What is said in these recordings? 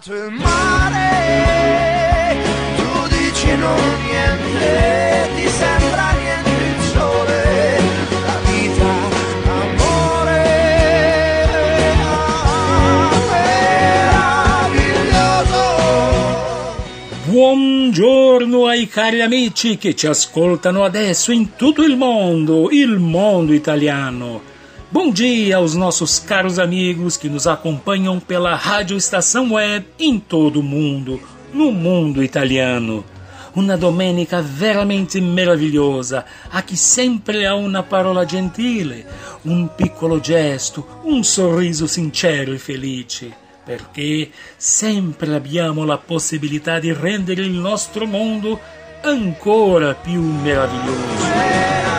Inventato il mare, tu dici non niente, ti sembra niente il sole, la vita, amore, meraviglioso. Buongiorno ai cari amici che ci ascoltano adesso in tutto il mondo, il mondo italiano. Bom dia aos nossos caros amigos que nos acompanham pela Rádio Estação Web em todo o mundo, no mundo italiano. Una domenica veramente meravigliosa, a chi sempre ha una parola gentile, un piccolo gesto, un sorriso sincero e felice, perché sempre abbiamo la possibilità di rendere il nostro mondo ancora più meraviglioso.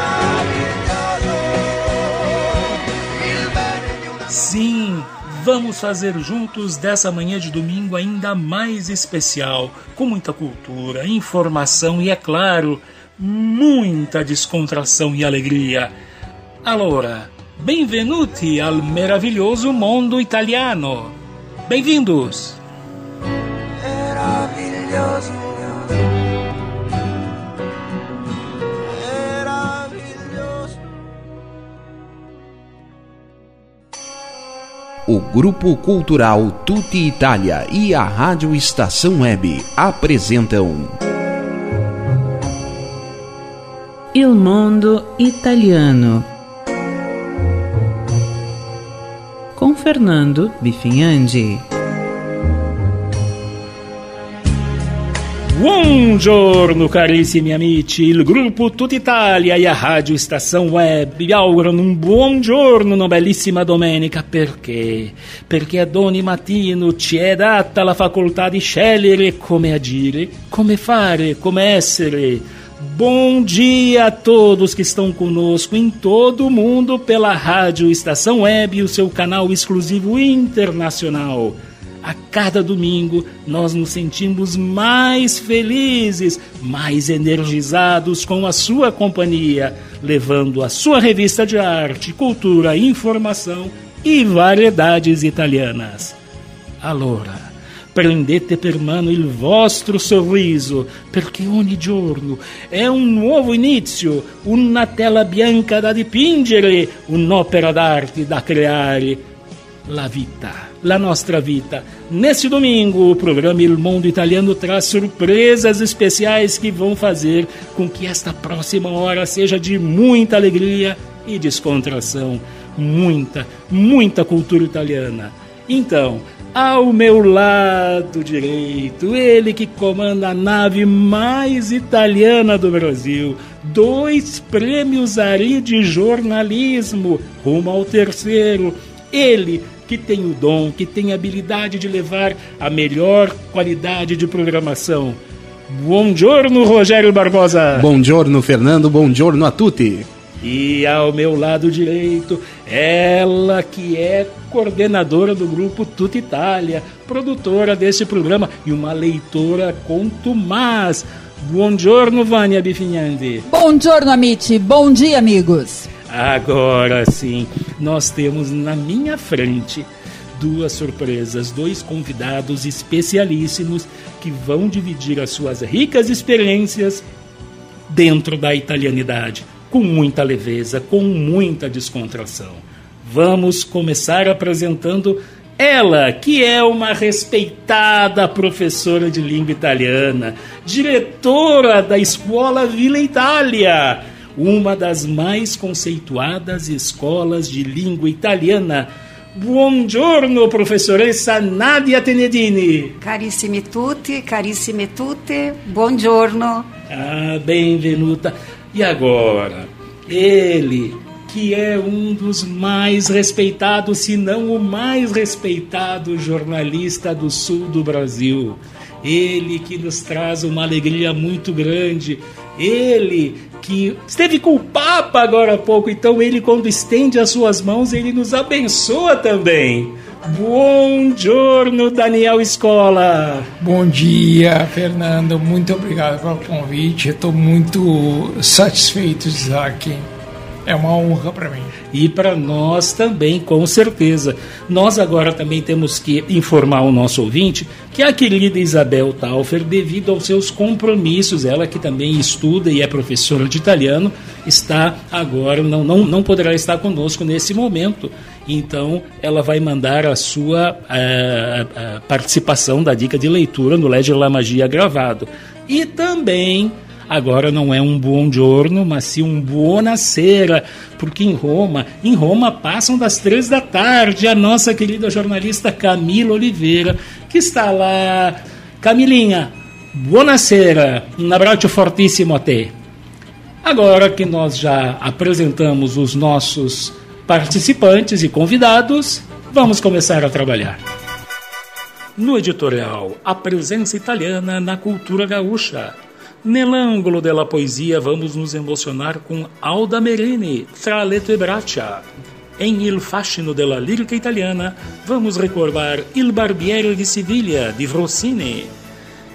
Vamos fazer juntos dessa manhã de domingo ainda mais especial, com muita cultura, informação e, é claro, muita descontração e alegria. Allora, benvenuti al meraviglioso mondo italiano. Bem-vindos! Meraviglioso o Grupo Cultural Tutti Italia e a Rádio Estação Web apresentam Il Mondo Italiano com Fernando Bifinhandi. Buongiorno carissimi amici, il gruppo Tutta Italia e a Rádio Estação Web vi augurano un buongiorno, una bellissima domenica, perché? Perché ad ogni mattino ci è data la facoltà di scegliere come agire, come fare, come essere. Bom dia a todos que estão conosco em todo o mundo pela Rádio Estação Web e o seu canal exclusivo internacional. A cada domingo nós nos sentimos mais felizes, mais energizados com a sua companhia, levando a sua revista de arte, cultura, informação e variedades italianas. Allora, prendete per mano il vostro sorriso, perché ogni giorno è un nuovo inizio, una tela bianca da dipingere, un'opera d'arte da creare. La vita La Nostra Vita. Nesse domingo, o programa Il Mundo Italiano traz surpresas especiais que vão fazer com que esta próxima hora seja de muita alegria e descontração. Muita, muita cultura italiana. Então, ao meu lado direito, ele que comanda a nave mais italiana do Brasil, dois prêmios Ari de jornalismo, rumo ao terceiro. Ele que tem o dom, que tem a habilidade de levar a melhor qualidade de programação. Buongiorno, Rogério Barbosa. Buongiorno, Fernando. Buongiorno a tutti. E ao meu lado direito, ela que é coordenadora do grupo Tuta Itália, produtora deste programa e uma leitora contumaz. Buongiorno, Vânia Bifinhandi. Buongiorno, amici. Bom dia, amigos. Agora sim, nós temos na minha frente duas surpresas, dois convidados especialíssimos que vão dividir as suas ricas experiências dentro da italianidade, com muita leveza, com muita descontração. Vamos começar apresentando ela, que é uma respeitada professora de língua italiana, diretora da Escola Vila Itália uma das mais conceituadas escolas de língua italiana. Buongiorno, professoressa Nadia Tenedini. Carissimi tutti, carissime tutte, buongiorno. Ah, benvenuta. E agora, ele, que é um dos mais respeitados, se não o mais respeitado jornalista do sul do Brasil. Ele que nos traz uma alegria muito grande. Ele que esteve com o Papa agora há pouco, então ele, quando estende as suas mãos, ele nos abençoa também. Buongiorno, Daniel Escola. Bom dia, Fernando. Muito obrigado pelo convite. Estou muito satisfeito de estar aqui. É uma honra para mim. E para nós também, com certeza. Nós agora também temos que informar o nosso ouvinte que a querida Isabel Taufer, devido aos seus compromissos, ela que também estuda e é professora de italiano, está agora, não, não, não poderá estar conosco nesse momento. Então, ela vai mandar a sua a, eh, a eh, participação da dica de leitura no Ledger La Magia gravado. E também Agora não é um bom giorno, mas sim um buonasera, porque em Roma, em Roma passam das três da tarde a nossa querida jornalista Camila Oliveira, que está lá. Camilinha, buonasera, um abraço fortíssimo a te. Agora que nós já apresentamos os nossos participantes e convidados, vamos começar a trabalhar. No editorial, a presença italiana na cultura gaúcha. Nell'angolo della poesia vamos nos emocionar com Alda Merini, Tra letto e braccia. Em Il fascino della lírica italiana, vamos recordar Il barbiere di Siviglia, de Rossini.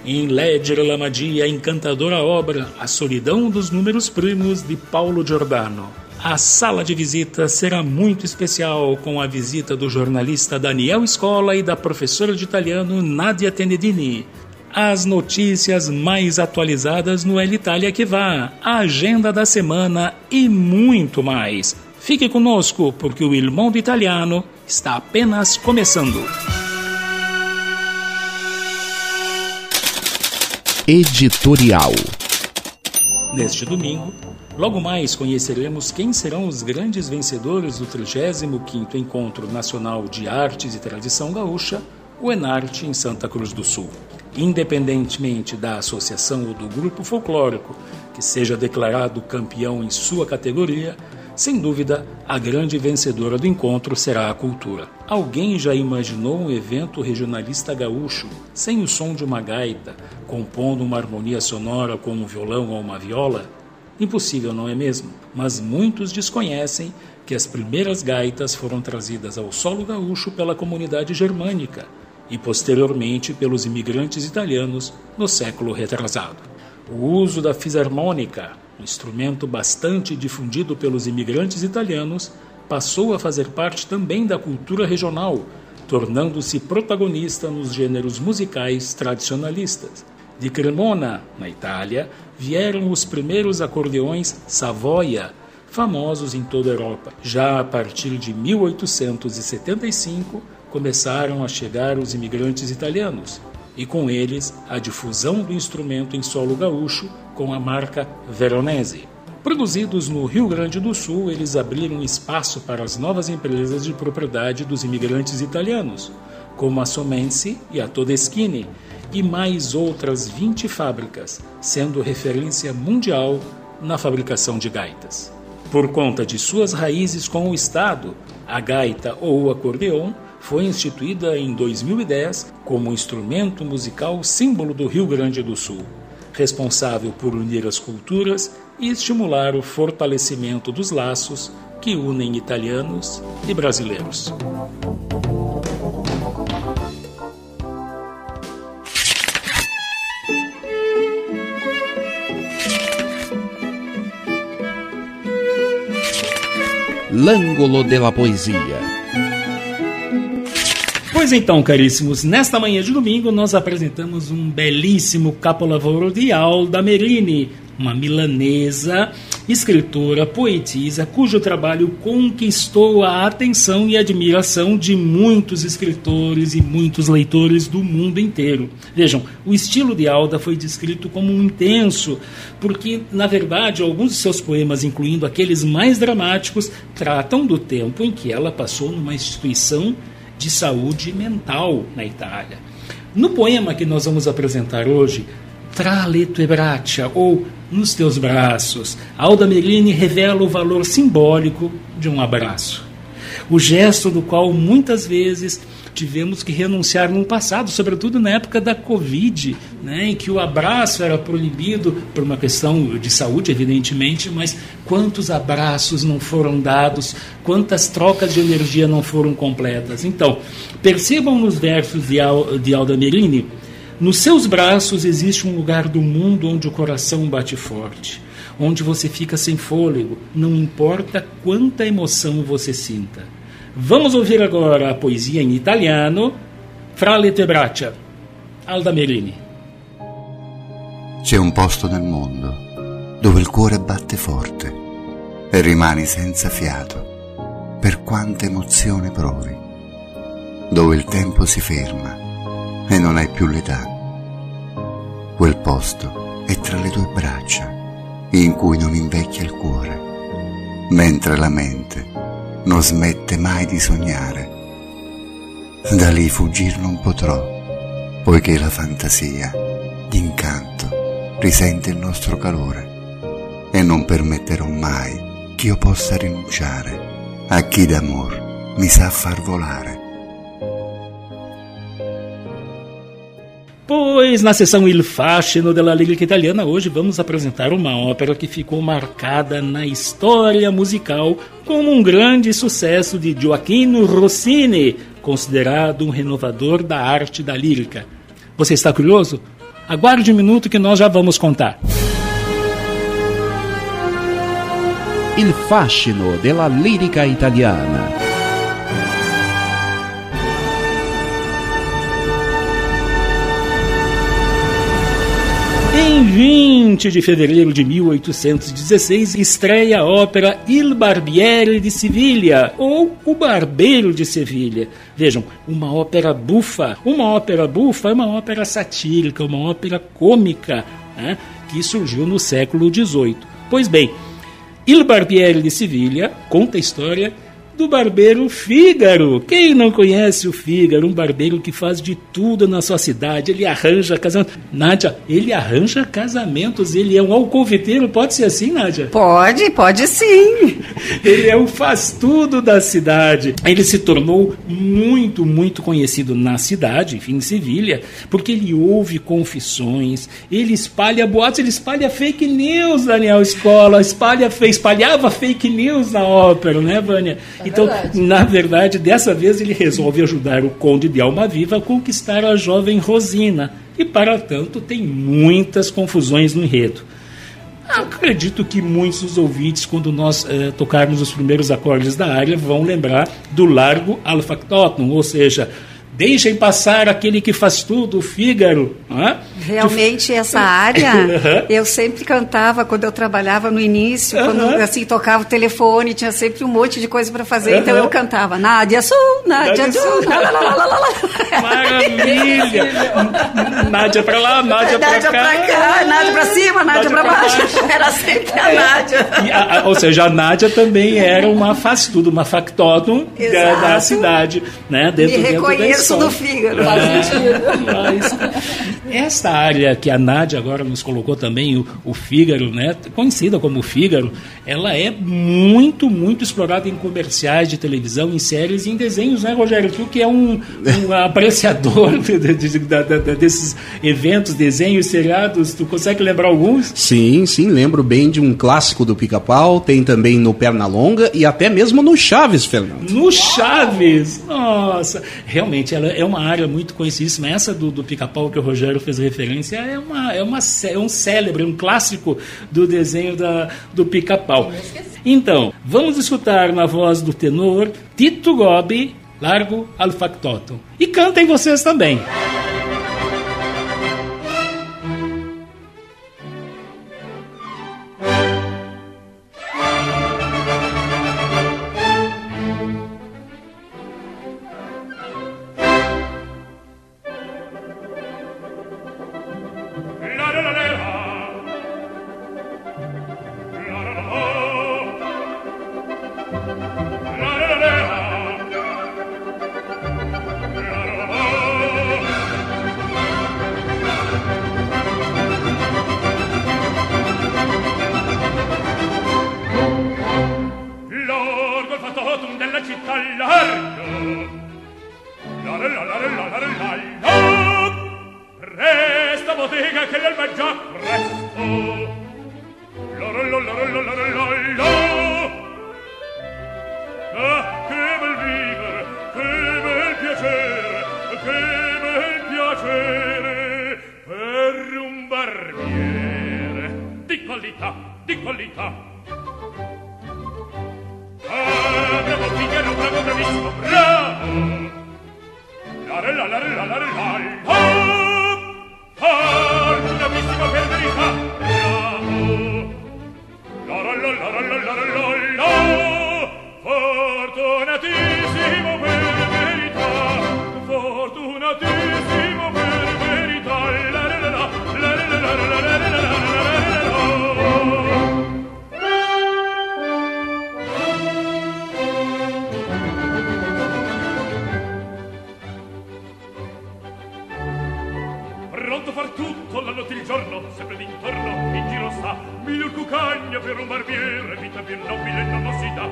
Em Leggere la magia, encantadora obra A solidão dos números primos, de Paulo Giordano. A sala de visita será muito especial com a visita do jornalista Daniel Escola e da professora de italiano Nadia Tenedini as notícias mais atualizadas no El Itália que vá, a agenda da semana e muito mais. Fique conosco, porque o Il Mondo Italiano está apenas começando. Editorial Neste domingo, logo mais conheceremos quem serão os grandes vencedores do 35º Encontro Nacional de Artes e Tradição Gaúcha, o Enarte, em Santa Cruz do Sul independentemente da associação ou do grupo folclórico que seja declarado campeão em sua categoria, sem dúvida, a grande vencedora do encontro será a cultura. Alguém já imaginou um evento regionalista gaúcho, sem o som de uma gaita, compondo uma harmonia sonora com um violão ou uma viola? Impossível, não é mesmo? Mas muitos desconhecem que as primeiras gaitas foram trazidas ao solo gaúcho pela comunidade germânica e posteriormente pelos imigrantes italianos no século retrasado. O uso da fisarmônica, um instrumento bastante difundido pelos imigrantes italianos, passou a fazer parte também da cultura regional, tornando-se protagonista nos gêneros musicais tradicionalistas. De Cremona, na Itália, vieram os primeiros acordeões Savoia, famosos em toda a Europa. Já a partir de 1875, começaram a chegar os imigrantes italianos e com eles a difusão do instrumento em solo gaúcho com a marca Veronese. Produzidos no Rio Grande do Sul, eles abriram espaço para as novas empresas de propriedade dos imigrantes italianos, como a Somensi e a Todeschini, e mais outras 20 fábricas, sendo referência mundial na fabricação de gaitas. Por conta de suas raízes com o Estado, a gaita ou o acordeon foi instituída em 2010 como instrumento musical símbolo do Rio Grande do Sul, responsável por unir as culturas e estimular o fortalecimento dos laços que unem italianos e brasileiros. L'angolo della poesia Então, caríssimos, nesta manhã de domingo nós apresentamos um belíssimo capolavoro de Alda Merini, uma milanesa escritora, poetisa, cujo trabalho conquistou a atenção e admiração de muitos escritores e muitos leitores do mundo inteiro. Vejam, o estilo de Alda foi descrito como intenso, porque, na verdade, alguns de seus poemas, incluindo aqueles mais dramáticos, tratam do tempo em que ela passou numa instituição de saúde mental na Itália. No poema que nós vamos apresentar hoje, Tra le tue braccia, ou Nos teus braços, Alda Merini revela o valor simbólico de um abraço. O gesto do qual muitas vezes tivemos que renunciar no passado, sobretudo na época da Covid, né, em que o abraço era proibido por uma questão de saúde, evidentemente, mas quantos abraços não foram dados, quantas trocas de energia não foram completas. Então, percebam nos versos de, Al, de Alda Merini nos seus braços existe um lugar do mundo onde o coração bate forte, onde você fica sem fôlego, não importa quanta emoção você sinta. Vamos ouvir agora a poesia em italiano, Fra le tue braccia, Alda Merini. C'è un posto nel mondo dove il cuore batte forte e rimani senza fiato per quante emozioni provi, dove il tempo si ferma e non hai più l'età. Quel posto è tra le tue braccia, in cui non invecchia il cuore, mentre la mente non smette mai di sognare. Da lì fuggir non potrò, poiché la fantasia, l'incanto, risente il nostro calore e non permetterò mai che io possa rinunciare a chi d'amor mi sa far volare. Pois na sessão Il Fascino della Lírica Italiana hoje vamos apresentar uma ópera que ficou marcada na história musical como um grande sucesso de Gioacchino Rossini, considerado um renovador da arte da lírica. Você está curioso? Aguarde um minuto que nós já vamos contar. Il Fascino della Lírica Italiana. Em 20 de fevereiro de 1816, estreia a ópera Il Barbiere de Sevilha, ou O Barbeiro de Sevilha. Vejam, uma ópera bufa. Uma ópera bufa é uma ópera satírica, uma ópera cômica, né, que surgiu no século XVIII. Pois bem, Il Barbiere de Sevilha conta a história do barbeiro Fígaro. Quem não conhece o Fígaro? Um barbeiro que faz de tudo na sua cidade. Ele arranja casamentos. Nádia, ele arranja casamentos. Ele é um alcoviteiro. Pode ser assim, Nádia? Pode, pode sim. ele é o faz tudo da cidade. Ele se tornou muito, muito conhecido na cidade, enfim, em Sevilha, porque ele ouve confissões, ele espalha boatos, ele espalha fake news, Daniel Escola, espalha, espalhava fake news na ópera, né, Vânia? Então, verdade. na verdade, dessa vez ele resolve ajudar o conde de Almaviva a conquistar a jovem Rosina. E, para tanto, tem muitas confusões no enredo. Acredito que muitos dos ouvintes, quando nós eh, tocarmos os primeiros acordes da área, vão lembrar do Largo Alfactotum, ou seja, Deixem passar aquele que faz tudo, o Fígaro. É? Realmente, essa área, eu sempre cantava quando eu trabalhava no início, quando assim tocava o telefone, tinha sempre um monte de coisa para fazer, então eu cantava Nádia Sul, Nádia Sul, Maravilha! Nádia para lá, Nádia para cá. cá. Nádia para cima, Nádia, Nádia para baixo. baixo. Era sempre a Nádia. A, a, ou seja, a Nádia também era uma faz tudo, uma factotum da, da, cidade, né? Dentro, Me reconheço isso do fígado. É, esta área que a Nádia agora nos colocou também, o, o fígado, né, conhecida como fígado, ela é muito, muito explorada em comerciais de televisão, em séries e em desenhos, né, Rogério? Tu que é um, um apreciador de, de, de, de, desses eventos, desenhos, seriados, tu consegue lembrar alguns? Sim, sim, lembro bem de um clássico do Pica-Pau, tem também no Pernalonga e até mesmo no Chaves, Fernando. No Chaves? Nossa, realmente ela é uma área muito conhecidíssima. Essa do, do pica-pau que o Rogério fez referência é, uma, é, uma, é um célebre, um clássico do desenho da, do pica-pau. Então, vamos escutar na voz do tenor Tito Gobi, Largo al Factotum. E cantem vocês também. col un barbiere, vita più nobile non si dà.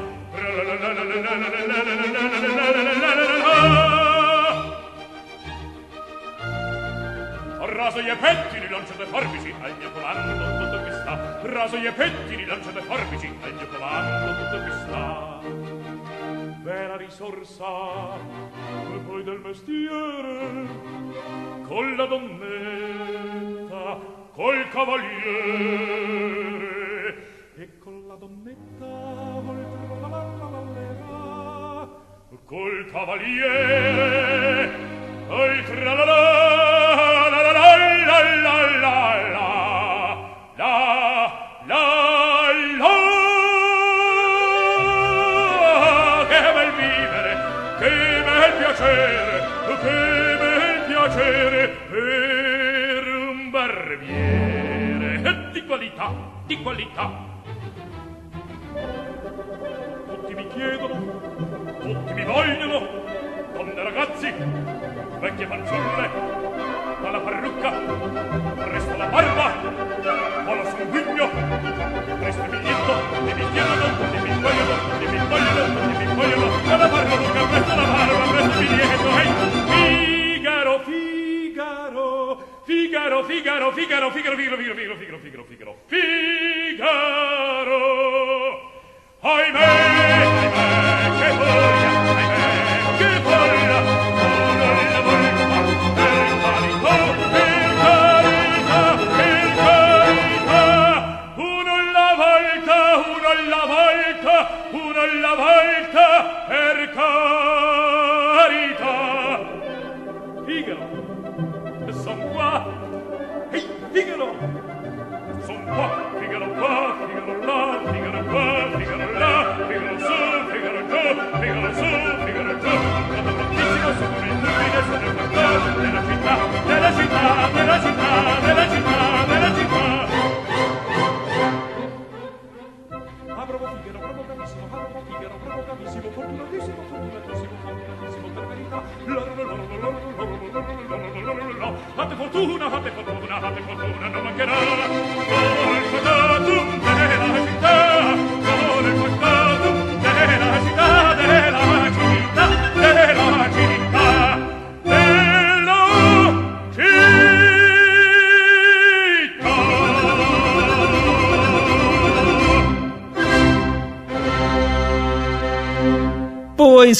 Raso gli pettini, lanciate forbici, al mio comando tutto qui sta. Raso gli pettini, lanciate forbici, al mio comando tutto qui sta. Vera risorsa, e poi del mestiere, con la donnetta, col cavaliere, la donnetta oltre la mamma la col cavaliere oltre la la la la la la la la la la la la. Che bel vivere che bel piacere che bel piacere per un barbiere. Eh, di qualità di qualità. chiedono, tutti mi vogliono, donne ragazzi, vecchie fanciulle, dalla parrucca, presto la barba, ho lo sanguigno, presto il biglietto, e mi chiedono, e mi vogliono, e mi vogliono, e mi vogliono, dalla la barba lunga, presto la barba, presto il biglietto, ehi, Figaro, Figaro, Figaro, Figaro, Figaro, Figaro, Figaro, Figaro, Figaro, Figaro, Figaro, Figaro, Figaro, Ahimè! qua, figa la work.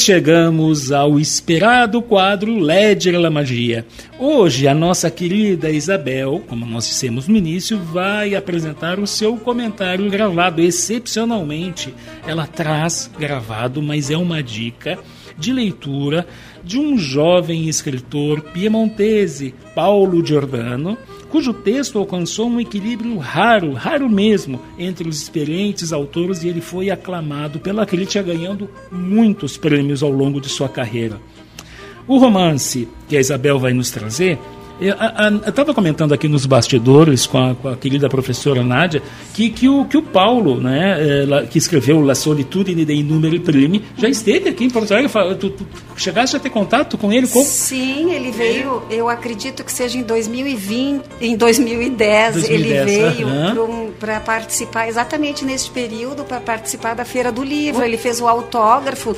Chegamos ao esperado quadro Ledger La Magia. Hoje a nossa querida Isabel, como nós dissemos no início, vai apresentar o seu comentário gravado. Excepcionalmente, ela traz gravado, mas é uma dica de leitura de um jovem escritor piemontese, Paulo Giordano, cujo texto alcançou um equilíbrio raro, raro mesmo, entre os experientes autores e ele foi aclamado pela crítica, ganhando muitos prêmios ao longo de sua carreira. O romance que a Isabel vai nos trazer Eu estava comentando aqui nos bastidores com a, com a, querida professora Nádia que, que, o, que o Paulo, né, é, que escreveu La Solitudine dei Numeri Primi, já esteve aqui em Porto Alegre. Tu, tu, chegaste a ter contato com ele? Como? Sim, ele veio, eu acredito que seja em 2020, em 2010, 2010 ele veio para participar exatamente neste período, para participar da Feira do Livro. Oh. Ele fez o autógrafo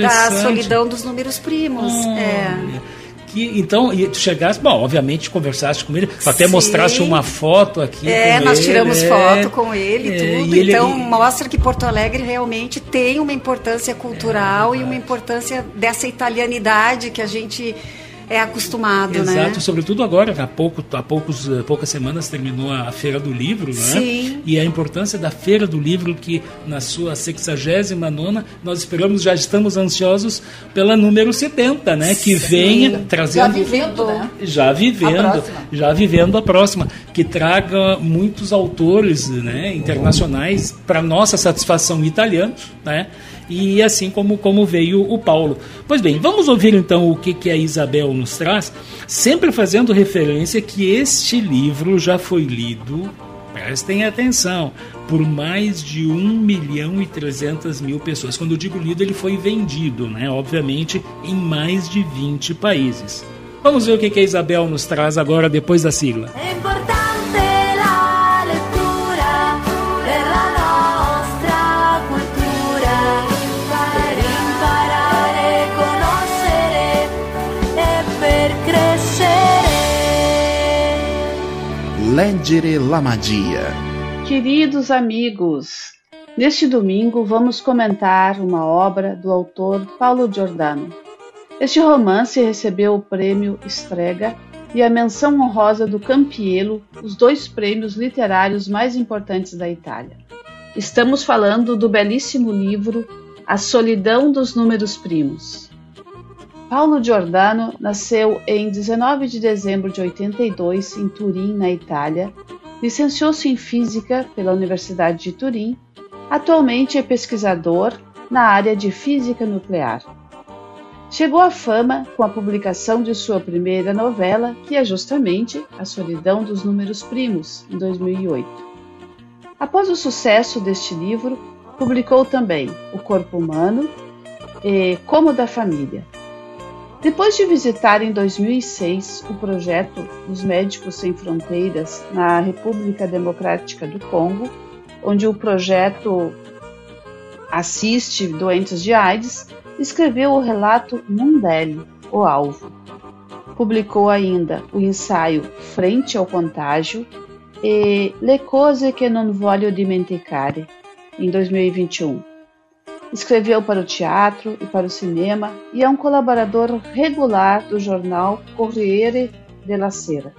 da Solidão dos Números Primos. Oh. É que então e tu chegaste, bom, obviamente conversaste com ele, até Sim. mostraste uma foto aqui. É, nós ele, tiramos é, foto com ele, é, tudo. Ele, então mostra que Porto Alegre realmente tem uma importância cultural é, e uma importância dessa italianidade que a gente é acostumado, Exato, né? Exato, sobretudo agora, há, pouco, há poucos, eh, poucas semanas terminou a Feira do Livro, né? Sim. E a importância da Feira do Livro, que na sua 69 nós esperamos, já estamos ansiosos pela número 70, né? Que Sim. venha trazendo. Já vivendo, né? Já vivendo, já vivendo a próxima. Que traga muitos autores né, internacionais para nossa satisfação italianos, né? E assim como, como veio o Paulo. Pois bem, vamos ouvir então o que, que a Isabel nos traz, sempre fazendo referência que este livro já foi lido, prestem atenção, por mais de 1 milhão e 300 mil pessoas. Quando eu digo lido, ele foi vendido, né? obviamente, em mais de 20 países. Vamos ver o que, que a Isabel nos traz agora, depois da sigla. É Leggere la magia. Queridos amigos, neste domingo vamos comentar uma obra do autor Paulo Giordano. Este romance recebeu o prêmio Strega e a menção honrosa do Campiello, os dois prêmios literários mais importantes da Itália. Estamos falando do belíssimo livro A Solidão dos Números Primos. Paulo Giordano nasceu em 19 de dezembro de 82 em Turim, na Itália. Licenciou-se em Física pela Universidade de Turim. Atualmente é pesquisador na área de física nuclear. Chegou à fama com a publicação de sua primeira novela, que é justamente A Solidão dos Números Primos, em 2008. Após o sucesso deste livro, publicou também O Corpo Humano e Como da Família, depois de visitar em 2006 o projeto dos Médicos Sem Fronteiras na República Democrática do Congo, onde o projeto assiste doentes de AIDS, escreveu o relato Mundele, o alvo. Publicou ainda o ensaio Frente ao Contágio e Le cose che non voglio dimenticare, em 2021 Escreveu para o teatro e para o cinema e é um colaborador regular do jornal Corriere della Sera.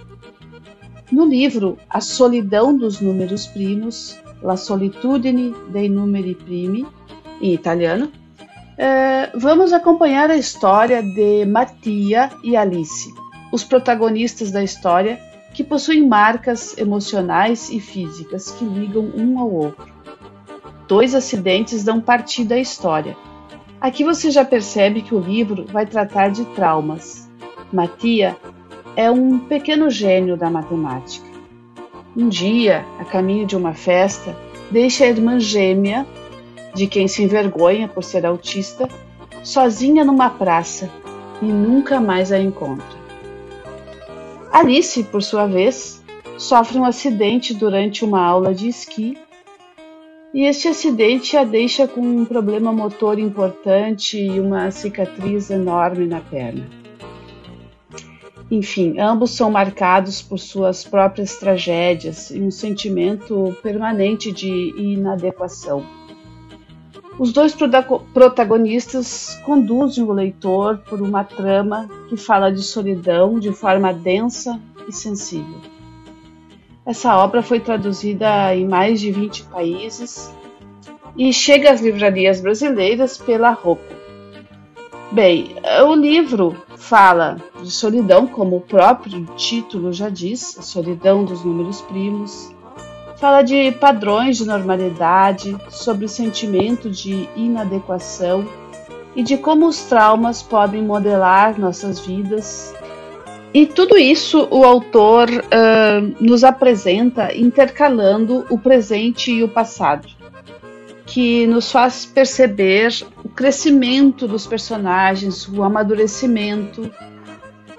No livro A Solidão dos Números Primos, La Solitudine dei Numeri Primi, em italiano, eh, vamos acompanhar a história de Mattia e Alice, os protagonistas da história que possuem marcas emocionais e físicas que ligam um ao outro dois acidentes dão partida à história. Aqui você já percebe que o livro vai tratar de traumas. Matia é um pequeno gênio da matemática. Um dia, a caminho de uma festa, deixa a irmã gêmea, de quem se envergonha por ser autista, sozinha numa praça e nunca mais a encontra. Alice, por sua vez, sofre um acidente durante uma aula de esqui e este acidente a deixa com um problema motor importante e uma cicatriz enorme na perna. Enfim, ambos são marcados por suas próprias tragédias e um sentimento permanente de inadequação. Os dois protagonistas conduzem o leitor por uma trama que fala de solidão de forma densa e sensível. Essa obra foi traduzida em mais de 20 países e chega às livrarias brasileiras pela Rocco. Bem, o livro fala de solidão, como o próprio título já diz, a solidão dos números primos. Fala de padrões de normalidade, sobre o sentimento de inadequação e de como os traumas podem modelar nossas vidas E tudo isso o autor uh, nos apresenta intercalando o presente e o passado, que nos faz perceber o crescimento dos personagens, o amadurecimento,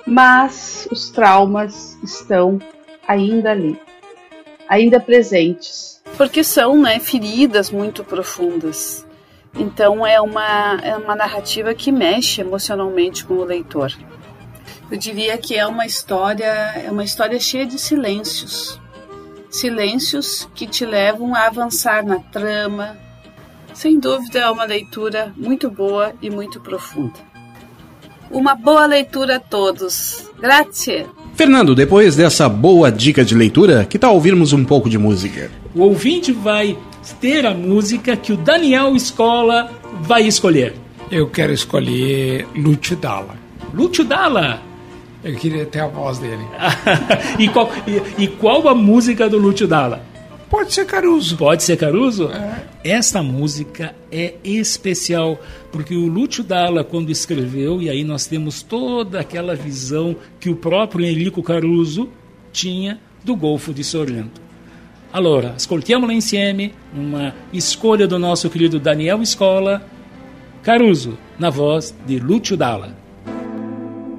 mas os traumas estão ainda ali, ainda presentes. Porque são né, feridas muito profundas. Então é uma, é uma narrativa que mexe emocionalmente com o leitor. Eu diria que é uma história, é uma história cheia de silêncios. Silêncios que te levam a avançar na trama. Sem dúvida é uma leitura muito boa e muito profunda. Uma boa leitura a todos. Grazie. Fernando, depois dessa boa dica de leitura, que tal ouvirmos um pouco de música? O ouvinte vai ter a música que o Daniel Escola vai escolher. Eu quero escolher Lúcio Dalla. Lúcio Dalla? Eu queria ter a voz dele. e, qual, e, e, qual a música do Lúcio Dalla? Pode ser Caruso. Pode ser Caruso? É. Esta música é especial, porque o Lúcio Dalla, quando escreveu, e aí nós temos toda aquela visão que o próprio Enrico Caruso tinha do Golfo de Sorrento. Allora, ascoltiamola insieme, uma escolha do nosso querido Daniel Escola, Caruso, na voz de Lúcio Dalla.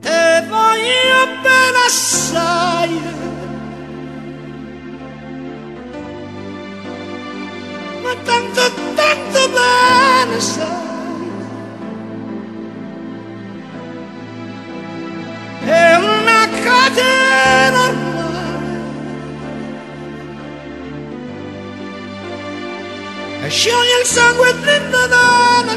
Te voglio bene assai. Ma tanto, tanto bene sai. È una catena ormai. E scioglie il sangue dentro da una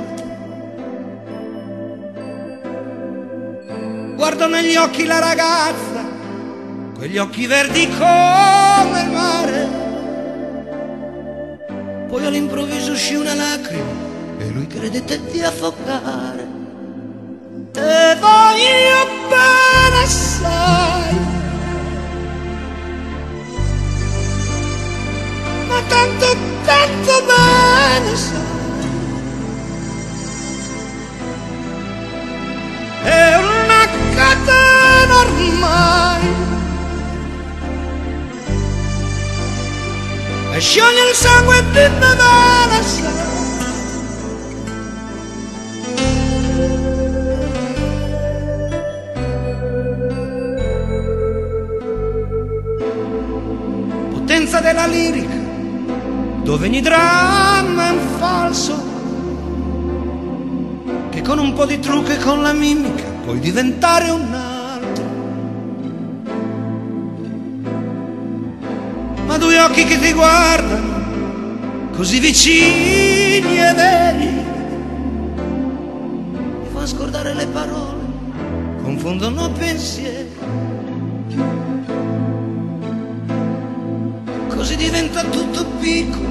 guardo negli occhi la ragazza, quegli occhi verdi come il mare. Poi all'improvviso uscì una lacrima e lui credette di affogare. Te voglio bene assai, ma tanto, tanto bene sai. Ormai e scioglie il sangue di sai. Potenza della lirica dove ogni dramma è un falso che con un po' di trucco e con la mimica puoi diventare un altro. Occhi che ti guardano, così vicini e veri, mi fanno scordare le parole, confondono pensieri. Così diventa tutto piccolo,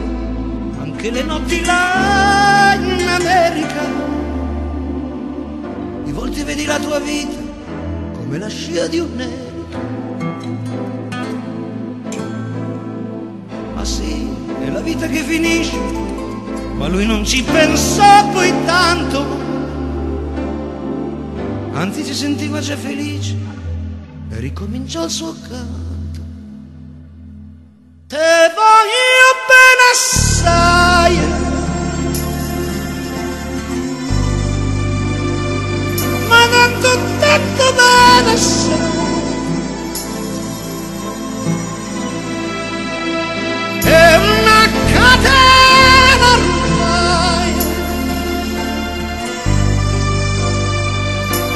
anche le notti là in America di volte vedi la tua vita come la scia di un'elica. Ma la vita che finisce, ma lui non ci pensò poi tanto. Anzi si sentiva già felice e ricominciò il suo canto. Te voglio bene assai. Ma tanto tanto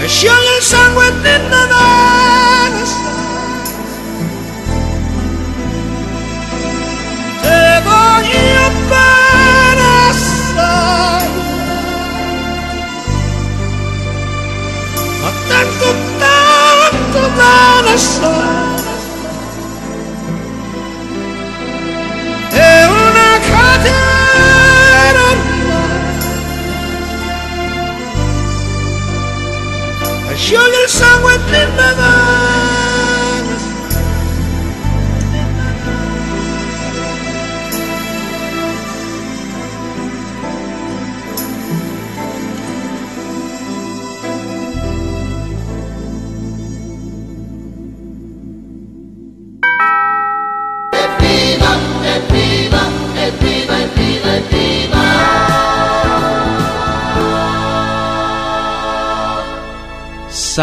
E scioglie il sangue dentro me, sai. Te voglio bene assai. Ma tanto, tanto bene sangue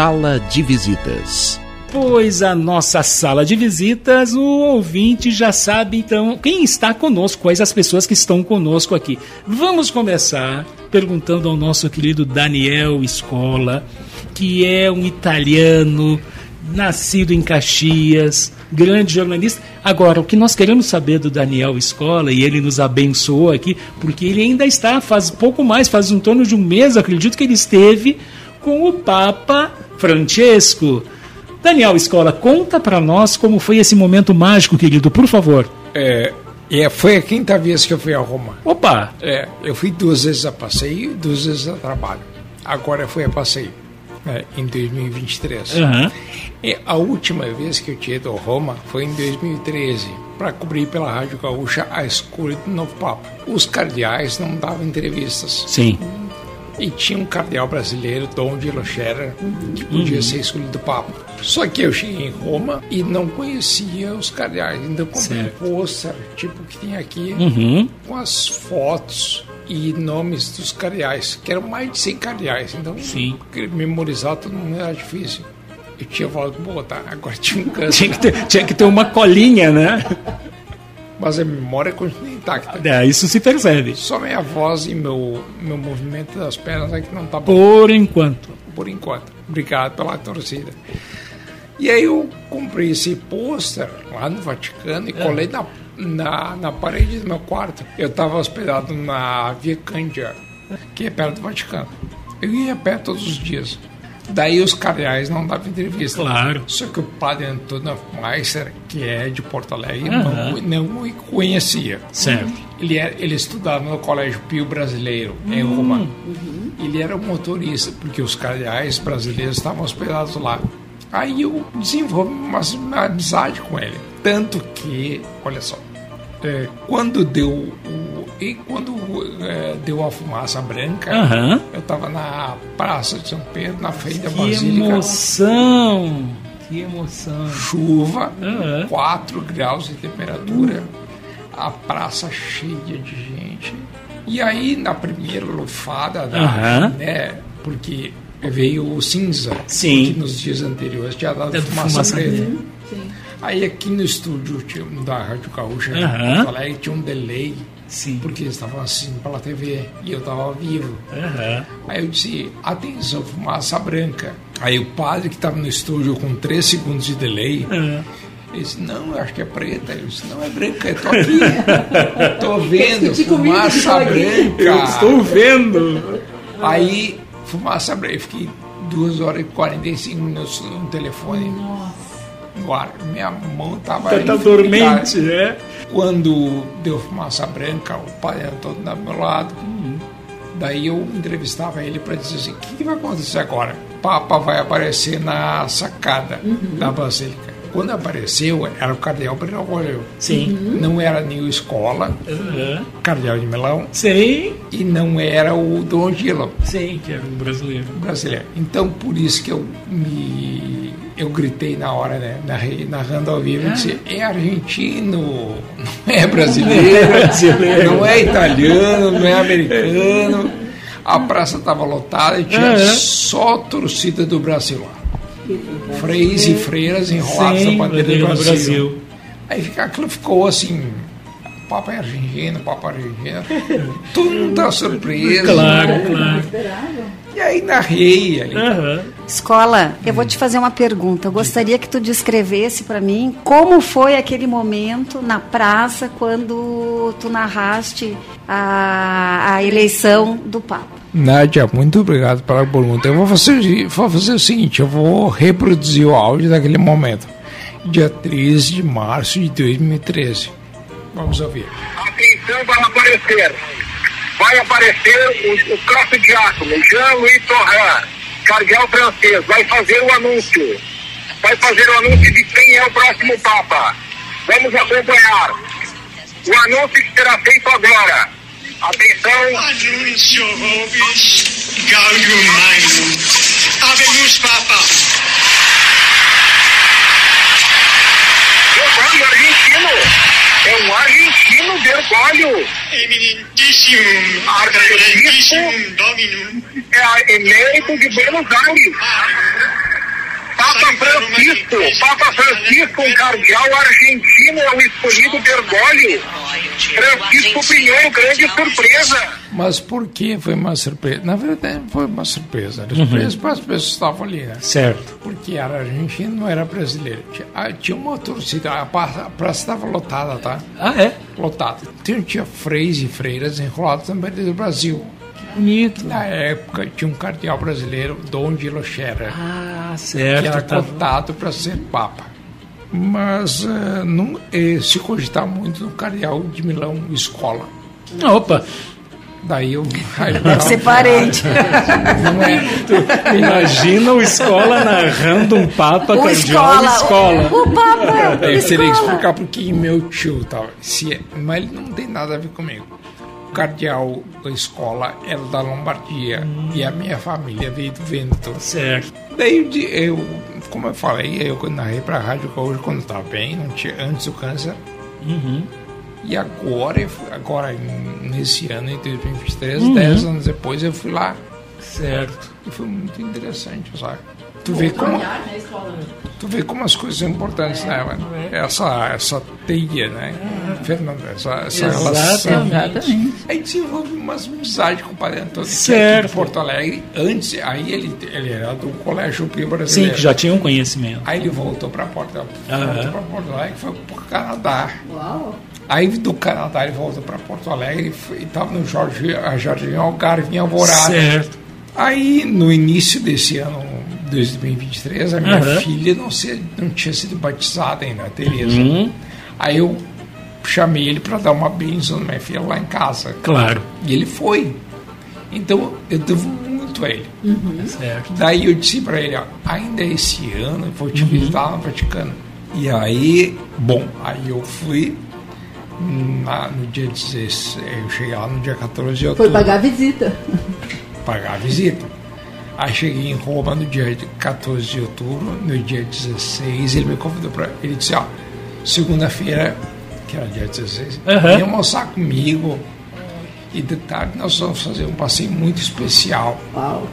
Sala de visitas. Pois a nossa sala de visitas, o ouvinte já sabe então quem está conosco, quais as pessoas que estão conosco aqui. Vamos começar perguntando ao nosso querido Daniel Escola, que é um italiano nascido em Caxias, grande jornalista. Agora, o que nós queremos saber do Daniel Escola, e ele nos abençoou aqui, porque ele ainda está, faz pouco mais, faz em torno de um mês, acredito que ele esteve com o Papa Francesco. Daniel Escola, conta para nós como foi esse momento mágico, querido, por favor. É, é, foi a quinta vez que eu fui a Roma. Opa! É, eu fui duas vezes a passeio e duas vezes a trabalho. Agora fui a passeio, né, em 2023. Aham. E a última vez que eu tinha ido a Roma foi em 2013, para cobrir pela Rádio Gaúcha a escolha do novo Papa. Os cardeais não davam entrevistas. Sim. E tinha um cardeal brasileiro, Dom de Lochera, que podia Uhum. ser escolhido Papa. Só que eu cheguei em Roma e não conhecia os cardeais. Então comprei um pôster, tipo que tem aqui, Uhum. com as fotos e nomes dos cardeais, que eram mais de 100 cardeais. Então, Sim. memorizar todo mundo era difícil. Eu tinha voz boa, tá? Agora tinha um câncer. Tinha que, ter, tinha que ter uma colinha, né? Mas a memória continua intacta. É, isso se percebe. Só minha voz e meu, meu movimento das pernas é que não tá bom. Por enquanto. por enquanto. Obrigado pela torcida. E aí eu comprei esse pôster lá no Vaticano e colei na, na, na parede do meu quarto. Eu estava hospedado na Via Cândia, que é perto do Vaticano. Eu ia a pé todos os dias. Daí os cardeais não davam entrevista. Claro. Só que o padre Antônio Meister, que é de Porto Alegre, Aham. não, não me conhecia. Certo. Ele, era, ele estudava no Colégio Pio Brasileiro, em Hum. Roma. Ele era um motorista, porque os cardeais brasileiros estavam hospedados lá. Aí eu desenvolvi uma, uma amizade com ele. Tanto que, olha só, é, quando deu o. E quando é, deu a fumaça branca, Aham. eu estava na Praça de São Pedro, na frente da Que Basílica. emoção! Que emoção! Chuva, Aham. 4 graus de temperatura, a praça cheia de gente. E aí, na primeira lufada, da, Aham. né, porque veio o cinza, Sim. porque nos dias anteriores tinha dado Dado fumaça, fumaça preta. Aí aqui no estúdio tinha- da Rádio Gaúcha, em Porto Alegre, tinha um delay, Sim. porque eles estavam assistindo pela TV e eu estava vivo. Aham. Aí eu disse, atenção, fumaça branca. Aí o padre que estava no estúdio com 3 segundos de delay, Aham. ele disse, não, eu acho que é preta. Eu disse, não é branca, eu tô aqui. tô vendo, fumaça branca. Eu estou vendo. Aí, fumaça branca. Eu fiquei 2 horas e 45 minutos no telefone. No ar. Minha mão tava... Tá, tá dormente, né? Quando deu fumaça branca, o pai era todo do meu lado. Daí eu entrevistava ele para dizer assim: o que, que vai acontecer agora? Papa vai aparecer na sacada da Basílica. Quando apareceu, era o Cardeal Bergoglio. Sim. Não era nem o Escola, Aham. Cardeal de Melão. Sim. E não era o Dom Gilo, Sim, que era um brasileiro. brasileiro. Então, por isso que eu me eu gritei na hora, né? Narrando ao vivo, ah. disse, é argentino, não é brasileiro, é brasileiro, não é italiano, não é americano. A praça estava lotada e tinha uhum. só torcida do Brasil lá. Freis e freiras enrolados na bandeira do Brasil. Brasil. Aí aquilo ficou assim, Papa é argentino, Papa é argentino. Todo mundo tá surpreso. Claro, claro. E aí narrei. Ali. Uhum. Escola, eu vou te fazer uma pergunta. Eu gostaria que tu descrevesse para mim como foi aquele momento na praça quando tu narraste a, a eleição do Papa. Nádia, muito obrigado pela pergunta. Eu vou fazer, vou fazer o seguinte, eu vou reproduzir o áudio daquele momento. Dia 13 de março de 2013. Vamos ouvir. Atenção para aparecer. Vai aparecer o, o Cross Giacomo, Jean-Louis Torrin, cardeal francês. Vai fazer o anúncio. Vai fazer o anúncio de quem é o próximo Papa. Vamos acompanhar. O anúncio que será feito agora. Atenção. Anúncio vobis Gaudium Magnum. Habemus Papa. Giovanni argentino. É um argentino Bergoglio. Eminentíssimo. Arcebispo. É emérito de Buenos Aires. Papa Francisco, Papa Francisco, um cardeal argentino, é o escolhido Bergoglio. Francisco I, grande surpresa. Mas por que foi uma surpresa? Na verdade, foi uma surpresa. Era surpresa uhum. para as pessoas que estavam ali, né? Certo. Porque era argentino, não era brasileiro. Tinha, ah, tinha uma torcida, a praça estava lotada, tá? Ah, é? Lotada. Tinha, tinha freis e freiras enrolados também do Brasil. Na época tinha um cardeal brasileiro, Dom de Lochera. Ah, certo. Que era tá... cotado para ser papa. Mas uh, não, eh, se cogitar muito no cardeal de Milão Escola. Opa! Daí eu. Deve ser parente. Não é. Imagina o escola narrando um papa o cardeal escola. O, o papa. Eu teria que explicar porque meu tio tal. Se é, mas ele não tem nada a ver comigo cardeal da escola era da Lombardia hum. e a minha família veio do Vêneto. Certo. Daí eu, como eu falei, eu narrei para a rádio hoje quando estava bem, não tinha, antes do câncer. Uhum. E agora, agora nesse ano, em 2023, uhum. 10 anos depois, eu fui lá. Certo. E foi muito interessante, sabe? Tu vê como tu vê como as coisas são importantes, né, mano? Essa essa teia, né, Fernando, essa, essa relação. Exatamente. Aí desenvolve umas amizades com o Padre Antônio certo. de Porto Alegre. Antes, aí ele ele era do Colégio Pio Brasileiro. Sim, que já tinha um conhecimento. Aí ele voltou para Porto, uhum. voltou para Porto Alegre, foi para o Canadá. Uau. Aí do Canadá ele voltou para Porto Alegre e estava no Jorge, Jardim Algarve em Alvorada. Certo. Aí no início desse ano 2023, a minha uhum. filha não, se, não tinha sido batizada ainda, a Tereza. Uhum. Aí eu chamei ele para dar uma bênção na minha filha lá em casa. Claro. E ele foi. Então eu devo muito a ele. Uhum. Certo. Daí eu disse para ele: ó, ainda esse ano eu vou te uhum. visitar no Vaticano. E aí, bom, aí eu fui na, no dia 16, eu cheguei lá no dia 14 de outubro. Foi pagar a visita. Pagar a visita. Aí cheguei em Roma no dia 14 de outubro, no dia 16, ele me convidou para. Ele disse: Ó, segunda-feira, que era dia 16, uhum. vem almoçar comigo. E de tarde nós vamos fazer um passeio muito especial. Uau!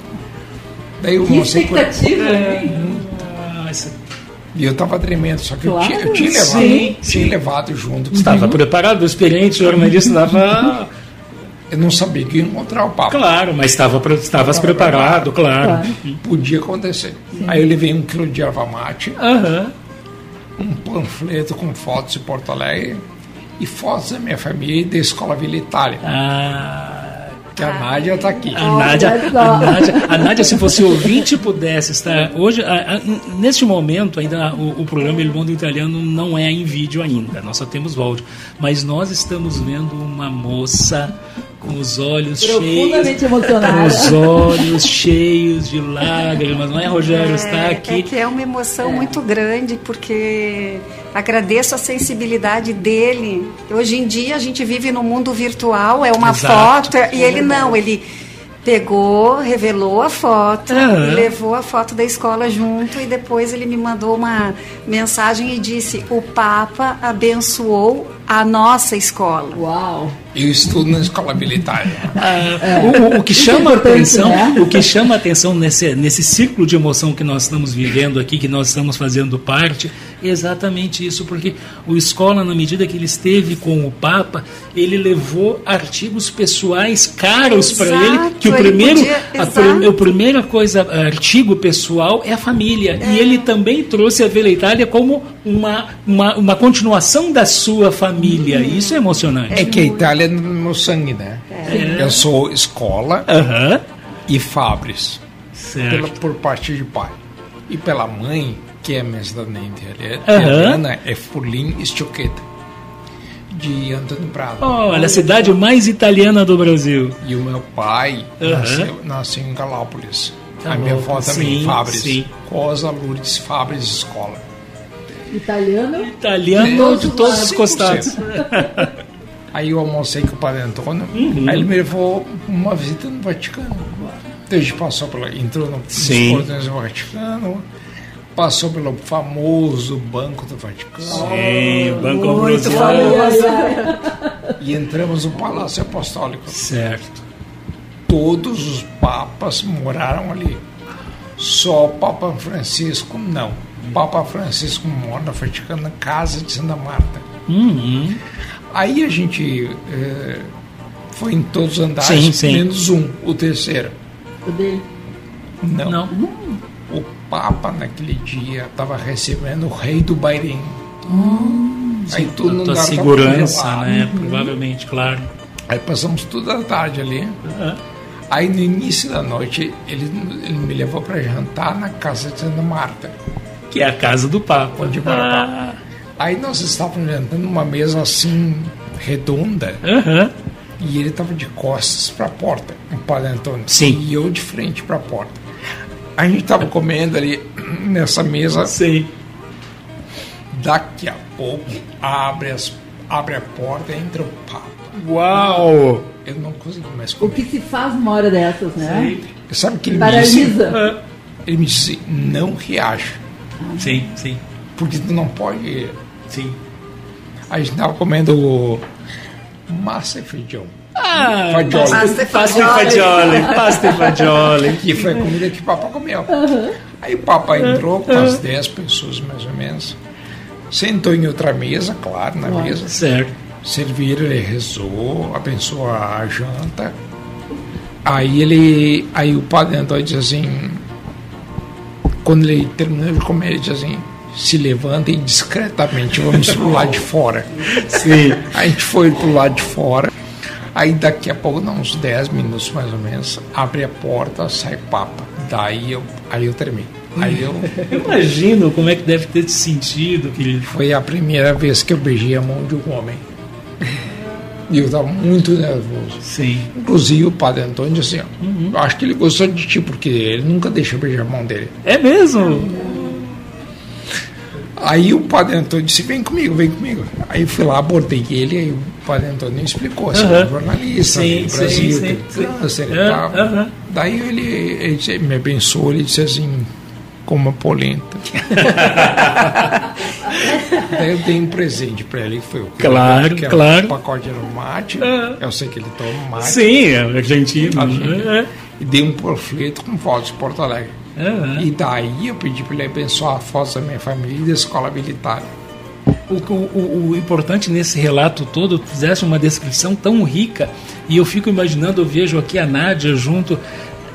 Daí eu que expectativa, é, E eu estava tremendo, só que claro, eu, tinha, eu tinha levado, sim, tinha levado junto. Estava preparado, o experiente jornalista estava eu não sabia que ia encontrar o Papa. Claro, mas estava estavas preparado, claro. claro. Podia acontecer. Sim. Aí eu levei um quilo de erva mate, uhum. um panfleto com fotos de Porto Alegre e fotos da minha família e da Escola Vila Itália. Ah. Que a Nádia está aqui. A Nádia, a, Nádia, a Nádia, se fosse ouvinte, pudesse estar. Hoje, a, a, neste momento, ainda o, o programa Il Mundo Italiano não é em vídeo ainda, nós só temos áudio. Mas nós estamos vendo uma moça com os olhos cheios, emocionada. com os olhos cheios de lágrimas, não é, Rogério? É, está aqui. É que é uma emoção é. muito grande, porque agradeço a sensibilidade dele. Hoje em dia a gente vive no mundo virtual, é uma Exato. foto, e ele não, ele pegou, revelou a foto, Aham. levou a foto da escola junto e depois ele me mandou uma mensagem e disse: "O Papa abençoou a nossa escola". Uau. Eu estudo na escola militar. O, o- o que chama a atenção, né? o que chama a atenção nesse, nesse círculo de emoção que nós estamos vivendo aqui, que nós estamos fazendo parte, é exatamente isso, porque o escola, na medida que ele esteve com o Papa, ele levou artigos pessoais caros para ele, que o primeiro, podia- a, prim- a primeira coisa, artigo pessoal é a família. E ele também trouxe a Vila Itália como uma, uma, uma continuação da sua família. Uhum. Isso é emocionante. É que a Itália é no meu sangue, né? É. Eu sou escola e Fabris, Certo. pela, por parte de pai. E pela mãe, que é minha cidadania italiana, Aham. italiana, é Furlim Stocchetta, de Antônio Prado. Olha, a cidade mais italiana do Brasil. E o meu pai Aham. nasceu, nasceu em Galópolis. a minha avó também, sim, Fabris. sim. Rosa Lourdes Fabris Escola. Italiano? Italiano de todos os 100%. costados. Aí eu almocei com o Padre Antônio, Uhum. aí ele me levou uma visita no Vaticano. Gente passou pela, entrou no, nos Sim. portões do Vaticano, passou pelo famoso Banco do Vaticano. Sim, Banco Muito Ambrosiano. famoso. E entramos no Palácio Apostólico. Certo. Todos os papas moraram ali. Só o Papa Francisco não. O Papa Francisco mora no Vaticano, na casa de Santa Marta. Uhum. Aí a gente eh, foi em todos os andares, Sim, sim. menos um, o terceiro. O dele. Não. Não. Papa naquele dia estava recebendo o rei do Bahrein. Aí tudo tava segurança, né? Provavelmente, claro. Aí passamos toda a tarde ali. Aí no início da noite ele, ele me levou para jantar na casa de Santa Marta. Que é a casa do Papa. Onde mora o Papa. Aí nós estávamos jantando numa mesa assim, redonda. Aham. E ele estava de costas para a porta, o Padre Antônio. Sim. E eu de frente para a porta. A gente estava comendo ali nessa mesa. Sim. Daqui a pouco abre, as, abre a porta e entra o Papa. Uau! Eu não consegui mais O comer. que se faz numa hora dessas, né? Sabe o que ele me disse? Paralisa. Ele me disse, não reaja, Sim, sim. porque tu não pode... Sim. A gente estava comendo massa e feijão. Ah, Fagioli. pasta, pasta e fagioli. Pasta e fagioli. Que foi a comida que o Papa comeu. Aí o Papa entrou com as 10 pessoas, mais ou menos. Sentou em outra mesa, claro, na mesa. Certo. Serviram, ele rezou, abençoou a janta. Aí ele. Aí o padre Antônio diz assim. Quando ele terminou de comer, ele diz assim. Se levantem discretamente, vamos pro lado de fora. Sim. A gente foi pro lado de fora. Aí daqui a pouco, não, uns 10 minutos mais ou menos, abre a porta, sai papa. Daí eu, aí eu termino. Aí eu. Eu imagino como é que deve ter se sentido, querido. Foi a primeira vez que eu beijei a mão de um homem. E eu estava muito nervoso. Sim. Inclusive o padre Antônio disse assim, ó, eu acho que ele gostou de ti, porque ele nunca deixa eu beijar a mão dele. É mesmo? Aí o padre Antônio disse, vem comigo, vem comigo. Aí eu fui lá, abordei ele, aí o padre Antônio me explicou, assim, Aham. jornalista, Sim, do sim, Brasil, sim, tem câncer e tal. Daí ele, ele disse- me abençoou, ele disse assim, como polenta. Daí eu dei um presente pra ele, que foi o que Claro, que claro. um pacote de mate. Eu sei que ele toma mate. Sim, é argentino. Argentino. É. E dei um panfleto com fotos de Porto Alegre. Aham. E daí eu pedi para ele abençoar a fotos da minha família e da escola militar. O, o, o- o importante nesse relato todo, tu fizeste uma descrição tão rica, e eu fico imaginando, eu vejo aqui a Nádia junto,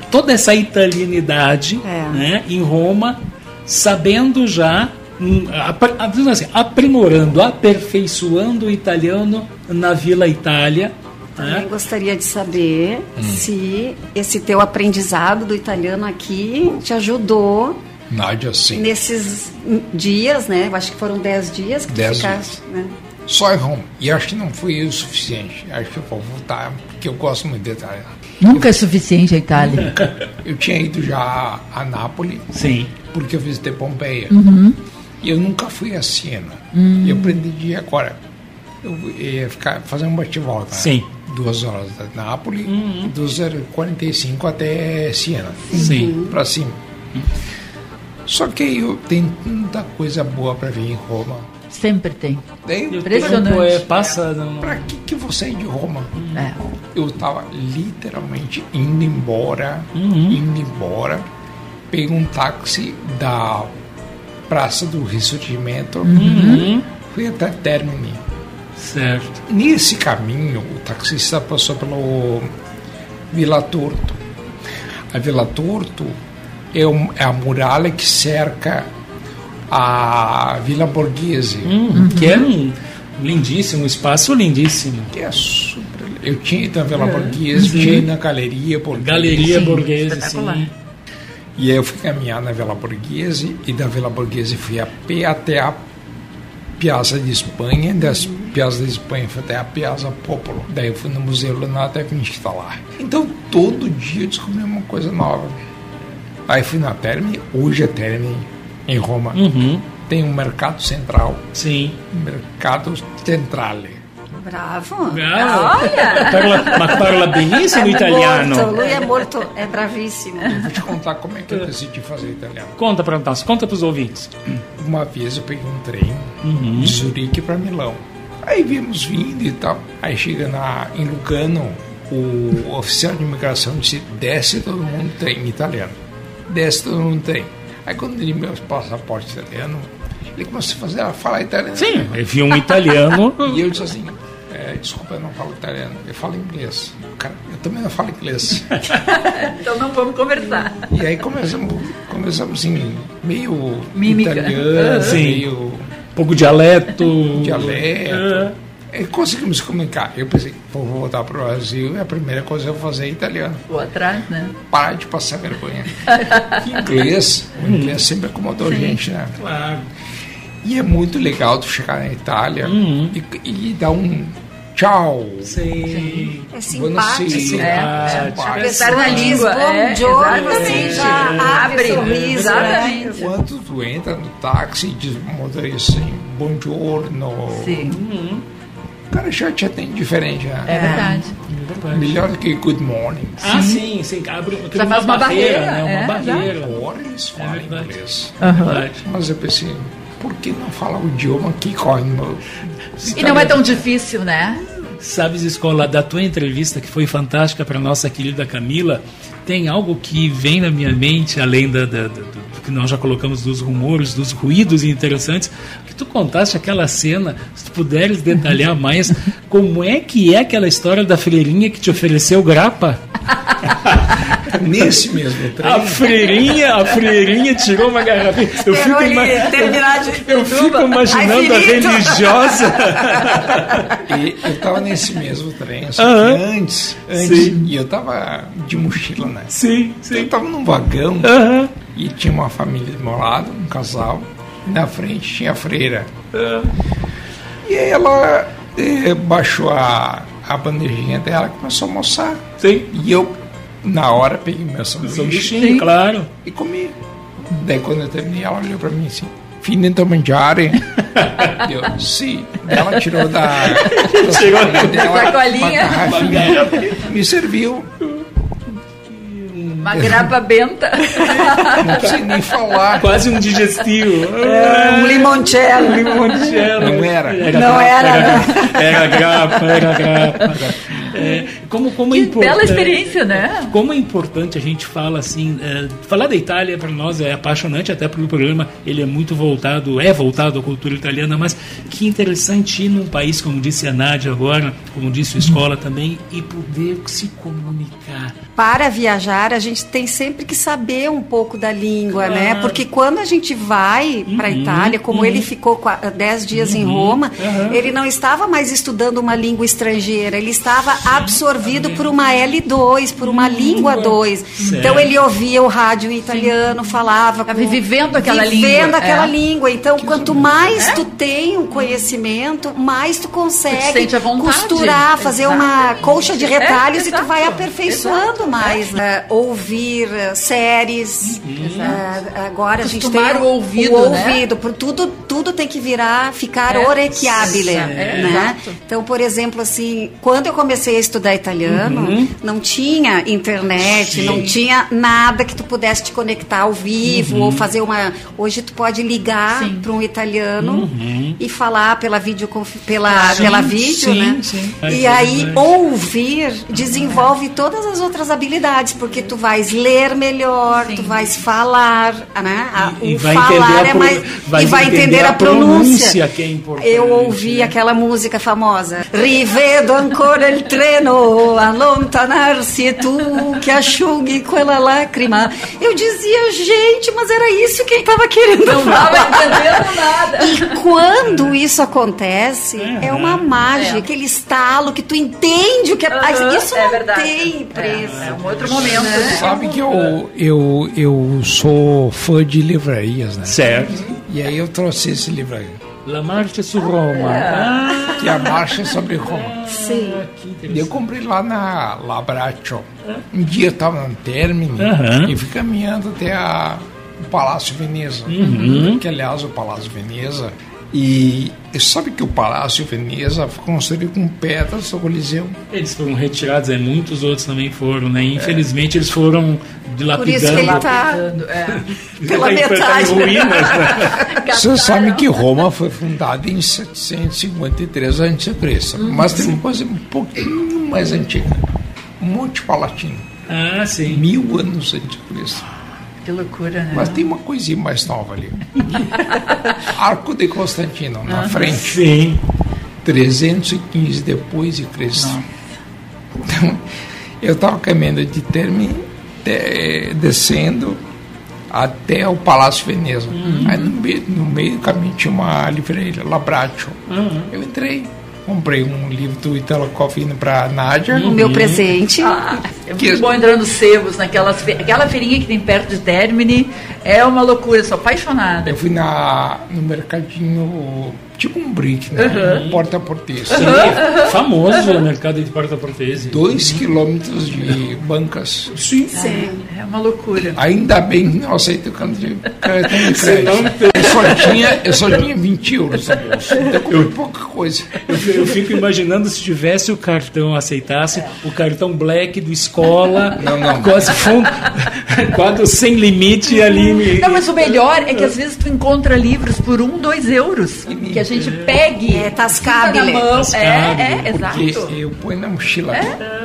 toda essa italianidade É. né, em Roma, sabendo já, hum, apr- dizendo assim, aprimorando, aperfeiçoando o italiano na Vila Itália. Também né? gostaria de saber Hum. se esse teu aprendizado do italiano aqui te ajudou Nádia, sim. nesses dias, né? Eu acho que foram 10 dias que tu Dez ficaste, né? Só em Roma. E acho que não foi o suficiente. Acho que eu vou voltar, porque eu gosto muito de Itália. Nunca é suficiente a Itália. Eu tinha ido já a Nápoles. Sim. Porque eu visitei Pompeia. Uhum. E eu nunca fui a Siena. Hum. E eu pretendia agora. Eu ia ficar, fazer um bate-volta. né? Duas horas de Nápoles horas e 45 até Siena. Sim. Para cima. Só que eu tenho tanta coisa boa para ver em Roma. Sempre tem. Daí, Impressionante. Tempo, é, passa. Não, Pra que, que vou sair de Roma? É. Eu tava literalmente indo embora, indo embora. Peguei um táxi da Praça do Ressurgimento, Uhum. fui até Termini. Certo. Nesse caminho, o taxista passou pelo Vila Torto. A Vila Torto é, um- é a muralha que cerca a Vila Borghese. Uhum. Que é um lindíssimo, um espaço lindíssimo. Que é super. Eu tinha ido na Vila É. Borghese, Sim. tinha ido na Galeria Borghese. Galeria Sim, Borghese, sim. E aí eu fui caminhar na Vila Borghese e da Vila Borghese fui a pé até a Piazza de Espanha, das Piazza de Espanha fui até a Piazza Popolo. Daí eu fui no Museu Leonardo da Vinci lá. Então todo dia eu descobri uma coisa nova. Aí fui na Terme, hoje é Terme em Roma. Uhum. Tem um mercado central. Sim. Mercado Centrale. Bravo. Bravo. Olha. Parla- ma parla benissimo é italiano. Morto. Lui é morto, é bravíssimo. Eu vou te contar como é que eu decidi fazer italiano. Conta para nós, conta para os ouvintes. Uma vez eu peguei um trem Uhum. de Zurique para Milão. Aí vimos vindo e tal. Aí chega na, em Lugano, o oficial de imigração disse: desce todo mundo trem em italiano. Desce todo mundo trem. Aí quando ele me deu o passaporte italiano, ele começou a fazer, a falar italiano. Sim, eu vi um italiano. E eu disse assim: é, desculpa, eu não falo italiano, eu falo inglês. Cara, eu também não falo inglês. Então não vamos conversar. E aí começamos, começamos assim, meio Mímica. italiano, Sim. meio pouco dialeto. dialeto. E conseguimos comunicar. Eu pensei, vou voltar para o Brasil e a primeira coisa que eu vou fazer é italiano. Vou atrás, né? Parar de passar vergonha. inglês, o inglês sempre acomodou a Sim. gente, né? Claro. E é muito legal tu chegar na Itália e, e dar um tchau. Sim. É Buonasera. simpático. É, Simpático. A Apesar da língua, bom é, giorno, exatamente. já É. abre sorriso. exatamente. né? Quando tu entra no táxi e diz motorista assim, buongiorno, Sim. o cara já te atende diferente, né? É verdade. Melhor do que good morning. Ah, sim, sim. Abre cria Já faz uma barreira, né? Uma é, barreira. Agora eles falam verdade. inglês. Verdade. Mas eu pensei, por que não falar o idioma que corre. E não é tão difícil, né? Sabes, Escola, da tua entrevista, que foi fantástica para nossa querida Camila, tem algo que vem na minha mente, além da, da- da- do, do que nós já colocamos dos rumores, dos ruídos interessantes, que tu contaste aquela cena, se tu puderes detalhar mais, como é que é aquela história da freirinha que te ofereceu grapa? Nesse mesmo trem. A freirinha, a freirinha tirou uma garrafinha. Eu Esperou fico, ima- de eu fico imaginando a religiosa. E eu tava nesse mesmo trem, só Aham. que antes, antes Sim. e eu tava de mochila, né? Sim, Então eu tava num vagão Aham. e tinha uma família do meu lado, um casal, e na frente tinha a freira. E aí ela eh, baixou a, a bandejinha dela e começou a almoçar. Sim. E eu, na hora, peguei meu sanduíche Sanduichinho, claro. e comi. Daí quando eu terminei, ela olhou pra mim assim, finito mangiare? eu, sim. Ela tirou da, da dela sacolinha. uma garrafinha, me serviu. Uma grapa benta. Não precisei nem falar. Quase um digestivo. Um limoncello. limoncello. Não era. Não era, Era, era grapa, era grapa. É, como, como é Que importante- bela experiência, né? Como é importante a gente fala assim, é, falar da Itália para nós é apaixonante, até porque o programa ele é muito voltado, é voltado à cultura italiana, mas que interessante ir num país, como disse a Nádia agora, como disse o Escola também, e poder se comunicar. Para viajar, a gente tem sempre que saber um pouco da língua, né? Claro. Porque quando a gente vai para a Uhum, Itália, como uhum. ele ficou qua- dez dias em Uhum, Roma, uhum. ele não estava mais estudando uma língua estrangeira, ele estava absorvendo absorvido por uma L2, por uma língua 2. Certo. Então ele ouvia o rádio italiano, falava. com- vivendo aquela vivendo língua, aquela é. língua. Então, quanto mais tu tem um conhecimento, mais tu consegue costurar, fazer Exato. uma colcha de retalhos É, e tu vai exato. Mais. né? ouvir eh, séries. eh, agora a gente tem o ouvido, o né? ouvido, por tudo, tudo tem que virar, ficar É. orecchiabile, É, né? Então, por exemplo, assim, quando eu comecei a estudar italiano, Uhum. não tinha internet, Sim. não tinha nada que tu pudesse te conectar ao vivo Uhum. ou fazer uma. Hoje tu pode ligar para um italiano Uhum. e falar pela vídeo pela Sim, pela vídeo, sim, né? sim. E É aí verdade. ouvir desenvolve todas as outras habilidades, porque tu vais ler melhor, tu vais falar, né? E o vai falar é mais vai e vai entender entender a a pronúncia. pronúncia, que é importante, Eu ouvi aquela música famosa. Rivedo ancora il treno allontanarsi e tu que asciughi quella lacrima. Eu dizia, gente, mas era isso que ele estava querendo Não falar. tava entendendo nada. E quando isso acontece, é uma mágica, É. aquele estalo que tu entende o que é. Aham, isso é não verdade. tem preço. É, é um outro momento. Né? Sabe que eu, eu, eu sou fã de livrarias, né? Certo. E aí eu trouxe esse livro aí. La Marcha su Roma. Ah, Que é a marcha sobre Roma. Sim. E eu comprei lá na Labraccio. Um dia eu estava no término Aham. e fui caminhando até a, o Palácio Veneza. Uhum. Que, aliás, o Palácio Veneza. E, e sabe que o Palácio Veneza foi construído com pedras do Coliseu. Eles foram retirados, é, muitos outros também foram, né? Infelizmente eles foram dilapidando. Por isso que ele tá É. pela tá metade. ruínas, né? Você sabe que Roma foi fundada em 753 a.C., mas tem uma coisa um pouquinho mais antiga. Monte Palatino. Ah, sim. Mil anos antes de Cristo. Que loucura, né? Mas tem uma coisinha mais nova ali. Arco de Constantino, na Ah, frente. Sim. 315 depois de Cristo. Então, eu estava caminhando de Terme, de- descendo até o Palácio Veneza. Uhum. Aí no meio, no meio do caminho tinha uma livraria, Labraccio. Uhum. Eu entrei, comprei um livro do Italo Calvino para Nádia. O meu presente. Ah, é muito bom entrar nos sebos, naquelas fe... aquela feirinha que tem perto de Termini. É uma loucura, sou apaixonada. Eu fui na, no mercadinho, tipo um brick, né? Uhum. Porta a porteiro. Sim, famoso o mercado de porta portese. Dois quilômetros de bancas. Sim. Sim. É uma loucura. Ainda bem que não aceito cartão de crédito. Eu só tinha, eu só tinha 20 euros no bolso. Então, comprei pouca coisa. Eu, fi- eu fico imaginando se tivesse o cartão, aceitasse o cartão black do escola, Não, não. quase fundo, quase sem limite ali. me- Não, mas o melhor é que às vezes tu encontra livros por um, dois euros. Que a gente pegue. É sinta na mão. É, é, exato. Eu ponho na mochila.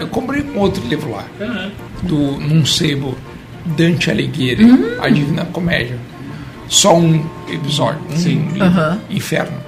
Eu comprei um outro livro lá, Ah, do, num sebo, Dante Alighieri, Hum. A Divina Comédia. Só um episódio, um livro, Aham. Inferno.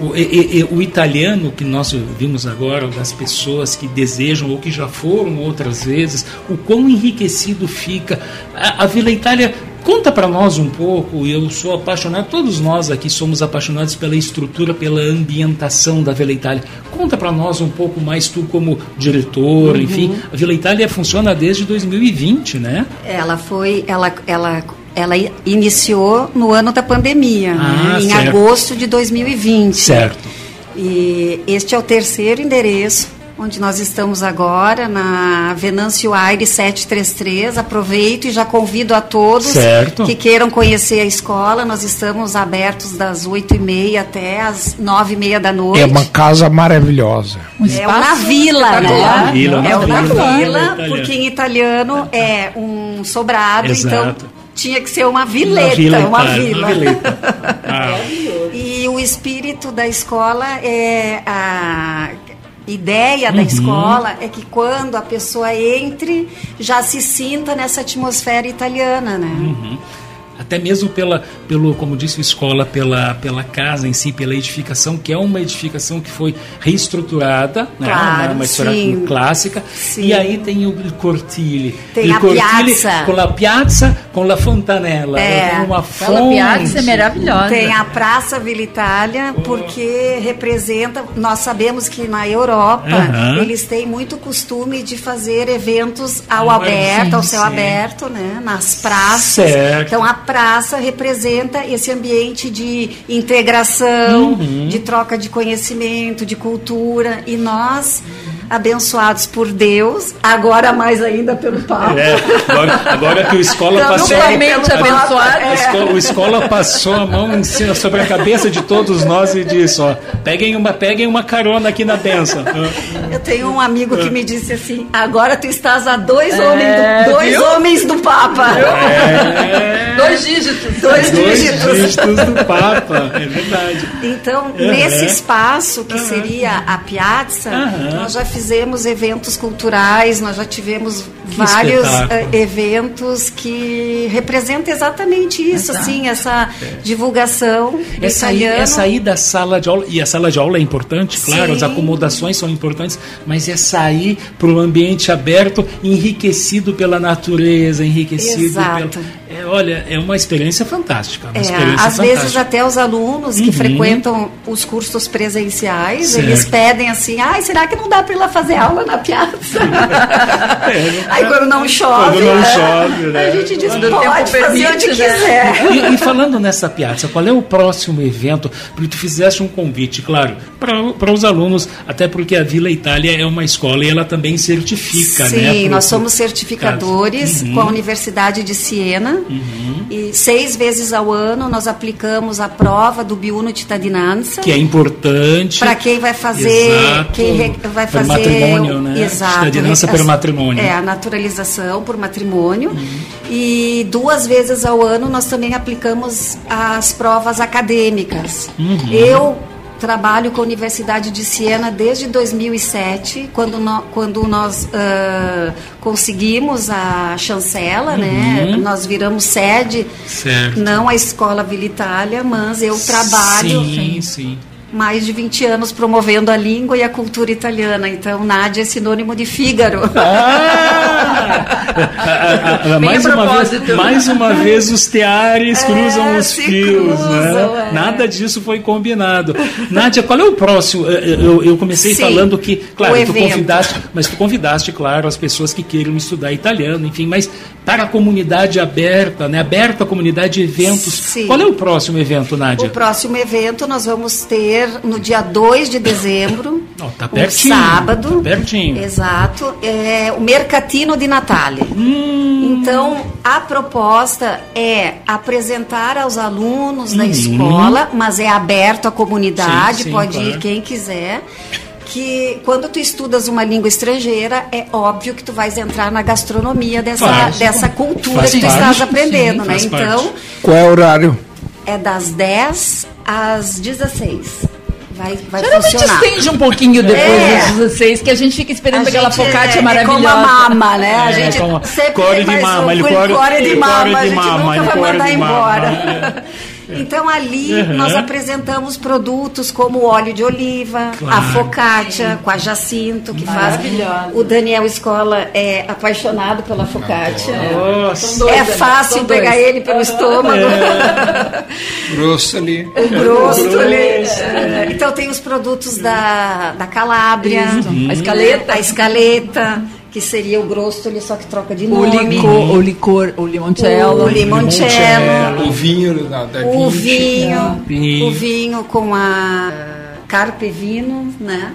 O, e- e- o italiano que nós vimos agora, das pessoas que desejam ou que já foram outras vezes, o quão enriquecido fica. A, a Vila Itália, conta para nós um pouco, eu sou apaixonado, todos nós aqui somos apaixonados pela estrutura, pela ambientação da Vila Itália. Conta para nós um pouco mais, tu como diretor, Uhum. enfim. A Vila Itália funciona desde 2020, né? Ela foi, ela, ela, ela iniciou no ano da pandemia, Ah, né? em certo. agosto de 2020. Certo. E este é o terceiro endereço onde nós estamos agora, na Venâncio Aires 733. Aproveito e já convido a todos Certo. que queiram conhecer a escola. Nós estamos abertos das 8h30 até as 9h30 da noite. É uma casa maravilhosa. É o na vila, né? Na vila, é na na vila. porque em italiano é um sobrado, Exato. então tinha que ser uma vileta, vila uma vila. uma vileta. Ah. E o espírito da escola é a ideia da Uhum. escola é que quando a pessoa entre já se sinta nessa atmosfera italiana, né? Uhum. Até mesmo pela, pelo, como disse o escola, pela, pela casa em si, pela edificação, que é uma edificação que foi reestruturada, né? Claro, uma, uma história sim. clássica. Sim. E aí tem o Il Cortile. Tem Il a Cortile piazza. Com a piazza, com La Fontanella, É. uma fonte. piazza é maravilhosa. Tem a Praça Vila Itália, porque representa. Nós sabemos que na Europa Aham. eles têm muito costume de fazer eventos ao Ah, aberto, sim, ao céu sim. aberto, né? Nas praças. Certo. Então a praça representa esse ambiente de integração, Uhum. de troca de conhecimento, de cultura. E nós, abençoados por Deus, agora mais ainda pelo Papa. É, agora, agora que o escola Então, passou. duplamente abençoado. A é. escola, o escola passou a mão em cima, sobre a cabeça de todos nós e disse: ó, peguem uma, peguem uma carona aqui na bênção. Eu tenho um amigo que me disse assim: agora tu estás a dois, É, homens, do, dois viu? homens do Papa. Dois dígitos. Dois Dois dígitos. dígitos do Papa, é verdade. Então, Uhum. nesse espaço que seria a Piazza, Uhum. nós já fizemos eventos culturais, nós já tivemos vários espetáculo. eh, eventos que representam exatamente isso, Exato. assim, essa divulgação do É sair, italiano. é sair da sala de aula, e a sala de aula é importante, claro, Sim. as acomodações são importantes, mas é sair para o ambiente aberto, enriquecido pela natureza, enriquecido Exato. pela. É, olha, é uma experiência fantástica. Uma É, experiência às vezes fantástica. até os alunos que Uhum. frequentam os cursos presenciais, Certo. eles pedem assim, ai, será que não dá para ir lá fazer aula na piazza? É, Aí quando não chove, Quando não né, chove, né? a gente diz, Quando pode fazer permite, onde né? quiser. E, e falando nessa piazza, qual é o próximo evento? Porque tu fizeste um convite, claro, para os alunos, até porque a Vila Itália é uma escola e ela também certifica, Sim, né? pro- nós somos certificadores Uhum. com a Universidade de Siena. E seis vezes ao ano nós aplicamos a prova do Biuno Cittadinanza. Que é importante. Para quem vai fazer, Exato. quem vai fazer matrimônio, né? Exato. Cidadinança As- per matrimônio. É, a naturalização por matrimônio. Uhum. E duas vezes ao ano nós também aplicamos as provas acadêmicas. Uhum. Eu trabalho com a Universidade de Siena desde 2007, quando, nó- quando nós ah, conseguimos a chancela, né? Uhum. Nós viramos sede, Certo. não a Escola Vila Itália, mas eu trabalho Sim, sim. Mais de 20 anos promovendo a língua e a cultura italiana. Então, Nádia é sinônimo de Fígaro. Ah, Bem mais, a uma vez, mais uma vez os teares cruzam os fios, cruzam, né? é. Nada disso foi combinado. Nádia, qual é o próximo? Eu, eu- eu comecei Sim, falando que, claro, tu evento. convidaste, mas tu convidaste, claro, as pessoas que queiram estudar italiano, enfim, mas para a comunidade aberta, né? Aberta a comunidade de eventos. Sim. Qual é o próximo evento, Nádia? O próximo evento nós vamos ter no dia 2 de dezembro, Ó, tá um pertinho. sábado. Tá pertinho. Exato, é o Mercatino de Natália. Hum. Então, a proposta é apresentar aos alunos da Uhum. escola, mas é aberto à comunidade, Sim, sim, pode claro. ir quem quiser. Que quando tu estudas uma língua estrangeira, é óbvio que tu vais entrar na gastronomia dessa, Faz. dessa cultura Faz que tu parte, estás aprendendo, sim, né? Então, parte. Qual é o horário? é das 10 às 16. Vai, vai Geralmente funcionar. estende um pouquinho depois É. dos 16, que a gente fica esperando A aquela focaccia é, maravilhosa. É como a mama, né? A É, gente como sempre core de mama, um ele core, core- core de ele mama, core a de gente mama, nunca vai mandar embora. Então ali Uhum. nós apresentamos produtos como o óleo de oliva, Claro. a focaccia com a Jacinto que faz. Maravilhosa. O Daniel Escola é apaixonado pela focaccia. Nossa. É né? fácil pegar ele pelo estômago. Grosso ali. O grosso ali. É, Então tem os produtos da, da Calábria, A escaleta. a escaleta, que seria o grosso ali, só que troca de O nome. licor, o licor, o limoncello. O limoncello, O vinho da, da o 20. vinho, Vinho. o vinho com a carpe vino, né?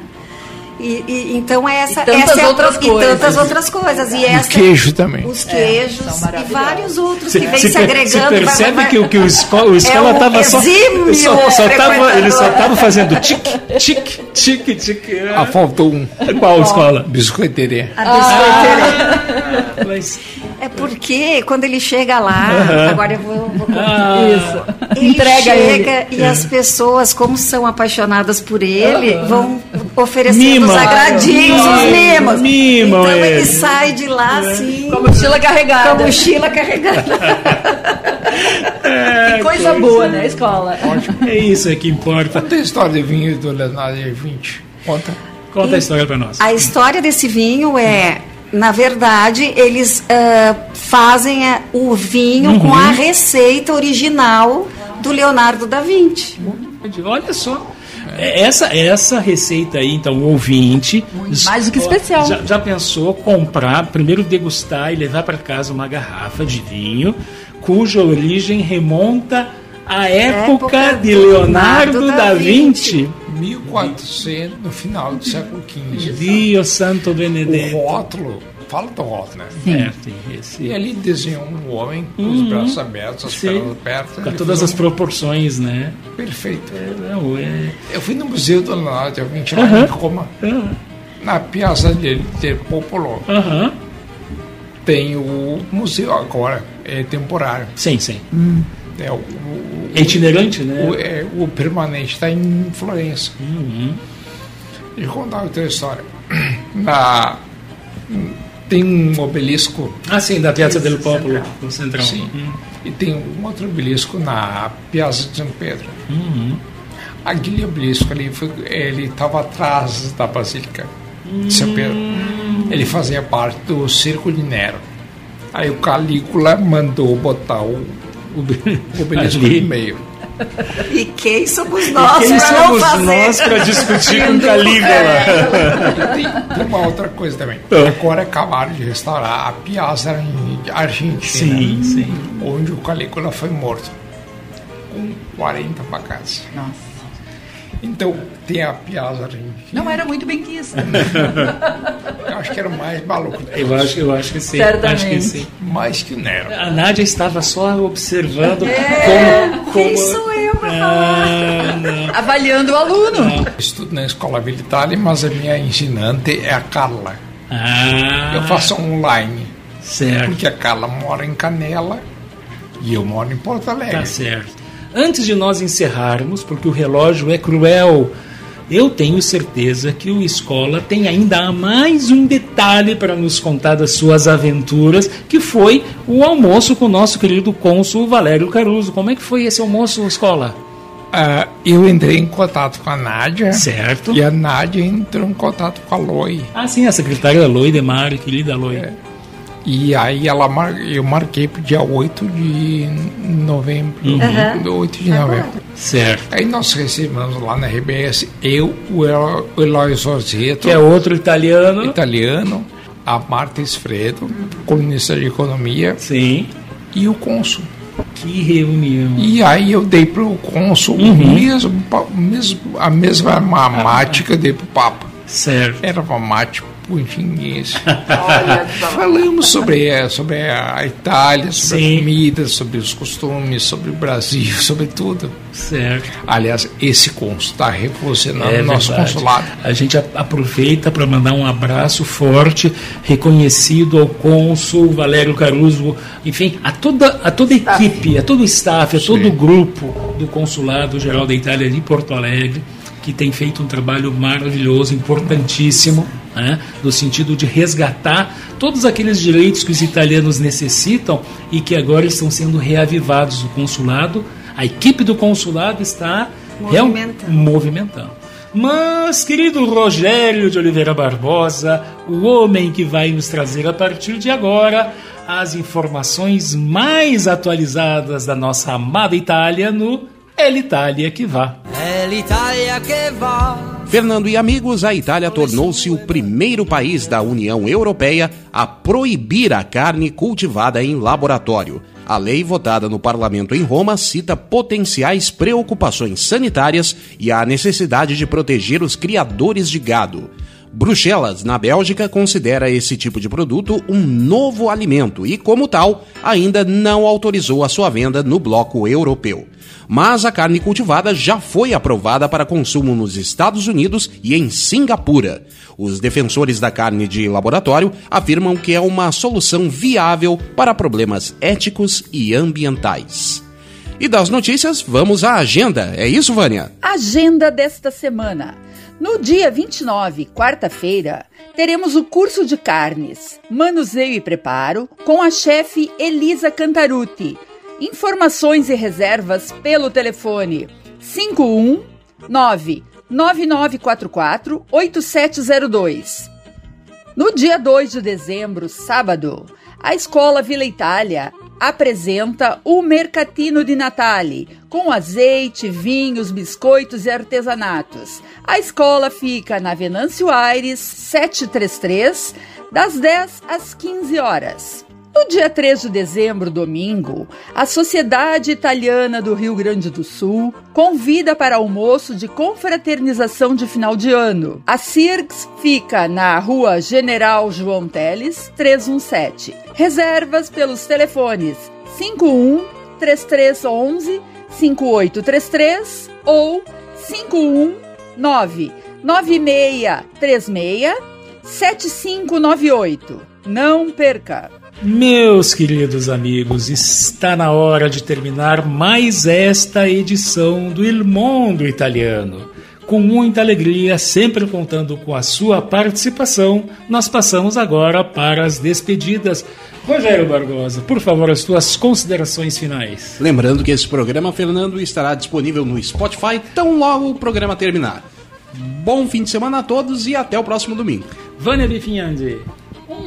E, e- então essa, E tantas essa é a- outras e coisas. tantas outras coisas e O essa queijo também. os É, queijos são e vários outros que vêm se per- agregando. você vai- percebe vai- que, o- que o escola, o escola um estava só, exímio só, só tava, ele só estava fazendo tique, tique, tique, tique. Ah, faltou um. Qual escola? Biscoiteria. a biscoiteria. Ah, mas- É porque quando ele chega lá, agora eu vou, vou contar. Ah, Isso. Ele Entrega chega ele. e as pessoas, como são apaixonadas por ele, vão oferecendo Mima. os agradinhos, os mimos. Mimam então ele. ele. sai de lá assim, Com a mochila com a carregada. mochila carregada. é, Que coisa boa, né, escola? É isso é que importa. Conta a história do vinho do Leonardo 20. Conta. Conta a história para nós. A história desse vinho é na verdade, eles uh, fazem uh, o vinho uhum. com a receita original do Leonardo da Vinci. Olha só. É, essa, essa receita aí, então, o ouvinte. Mais do que especial. Já, já pensou comprar, primeiro degustar e levar para casa uma garrafa de vinho cuja origem remonta à época, época de Leonardo, Leonardo da, da Vinci. 1400, no final do século XV. Dio Santo Benedetto. O rótulo fala do rótulo, né? Sim. É, esse... E ali desenhou um homem com uhum. os braços abertos, as pernas abertas. Com todas as um... proporções, né? Perfeito. É, não, é... Eu fui no Museu do Leonardo da Vinci lá em Roma, uhum. na Piazza del, del Popolo. Uhum. Tem o museu agora, é temporário. Sim, sim. Hum. É, o, o, é itinerante, né? O, é, o permanente está em Florença. Uhum. E contar outra história. Na, tem um obelisco. Ah, sim, da Piazza del Popolo, no central. Sim. Uhum. E tem um outro obelisco na Piazza de São Pedro. Uhum. Aquele obelisco ali, foi, ele estava atrás da Basílica de São Pedro. Hum. Ele fazia parte do Circo de Nero. Aí o Calígula mandou botar o, o obelisco ali. no meio. E quem somos nós para não fazer? nós para discutir com Calígula? Tem, tem, uma outra coisa também. Ah. Agora acabaram de restaurar a Piazza Argentina, sim, sim. onde o Calígula foi morto com 40 facadas. Nossa. Então, tem a Piazza Argentina. Não era muito bem quisto. eu acho que era mais maluco. Eu acho, eu acho que sim. Certamente. Acho que sim. Mais que o Nero. A Nádia estava só observando é, como, como... Quem sou eu para falar? Ah, Avaliando o aluno. Não. Estudo na Escola Militar, mas a minha ensinante é a Carla. Ah. Eu faço online. Certo. Porque a Carla mora em Canela e eu moro em Porto Alegre. Tá certo. Antes de nós encerrarmos, porque o relógio é cruel, eu tenho certeza que o Escola tem ainda mais um detalhe para nos contar das suas aventuras, que foi o almoço com o nosso querido cônsul Valério Caruso. Como é que foi esse almoço, Escola? Uh, eu entrei em contato com a Nádia. Certo. E a Nádia entrou em contato com a Loi. Ah, sim, a secretária da Loi, Demar, querida Loi. É. E aí ela mar... eu marquei pro dia 8 de novembro. Uhum. 8 de novembro. Certo. Aí nós recebemos lá na RBS, eu, o Eloy Sorzeto. Que é outro italiano. Italiano. A Marta Esfredo, colunista de economia. Sim. E o cônsul. Que reunião. E aí eu dei pro cônsul uhum. mesmo, mesmo, a mesma mamática, dei pro Papa. Certo. Era mamático português. Falamos sobre, é, sobre a Itália, sobre Sim. a comida, sobre os costumes, sobre o Brasil, sobre tudo. Certo. Aliás, esse cônsul está revolucionando é o nosso verdade. consulado. A gente aproveita para mandar um abraço forte, reconhecido ao cônsul Valério Caruso, enfim, a toda a toda a equipe, a todo o staff, a Sim. todo o grupo do Consulado Geral da Itália de Porto Alegre que tem feito um trabalho maravilhoso, importantíssimo, né, no sentido de resgatar todos aqueles direitos que os italianos necessitam e que agora estão sendo reavivados. O consulado, a equipe do consulado está movimentando. movimentando. Mas, querido Rogério de Oliveira Barbosa, o homem que vai nos trazer a partir de agora as informações mais atualizadas da nossa amada Itália no é l'Italia que vá. É l'Italia que vá. Fernando e amigos, a Itália tornou-se o primeiro país da União Europeia a proibir a carne cultivada em laboratório. A lei votada no parlamento em Roma cita potenciais preocupações sanitárias e a necessidade de proteger os criadores de gado. Bruxelas, na Bélgica, considera esse tipo de produto um novo alimento e, como tal, ainda não autorizou a sua venda no bloco europeu mas a carne cultivada já foi aprovada para consumo nos Estados Unidos e em Singapura. Os defensores da carne de laboratório afirmam que é uma solução viável para problemas éticos e ambientais. E das notícias, vamos à agenda. É isso, Vânia? Agenda desta semana. No dia 29, quarta-feira, teremos o curso de carnes, manuseio e preparo com a chefe Elisa Cantaruti Informações e reservas pelo telefone 519 9944 8702. No dia 2 de dezembro, sábado, a Escola Vila Itália apresenta o Mercatino de Natale, com azeite, vinhos, biscoitos e artesanatos. A escola fica na Venâncio Aires 733, das 10 às 15 horas. No dia 3 de dezembro, domingo, a Sociedade Italiana do Rio Grande do Sul convida para almoço de confraternização de final de ano. A CIRGS fica na rua General João Teles, 317. Reservas pelos telefones 51 3311 5833 ou 519 9636 7598. Não perca! Meus queridos amigos, está na hora de terminar mais esta edição do Il Mondo Italiano. Com muita alegria, sempre contando com a sua participação, nós passamos agora para as despedidas. Rogério Barbosa, por favor, as suas considerações finais. Lembrando que esse programa, Fernando, estará disponível no Spotify tão logo o programa terminar. Bom fim de semana a todos e até o próximo domingo. Vânia Bifinhandi.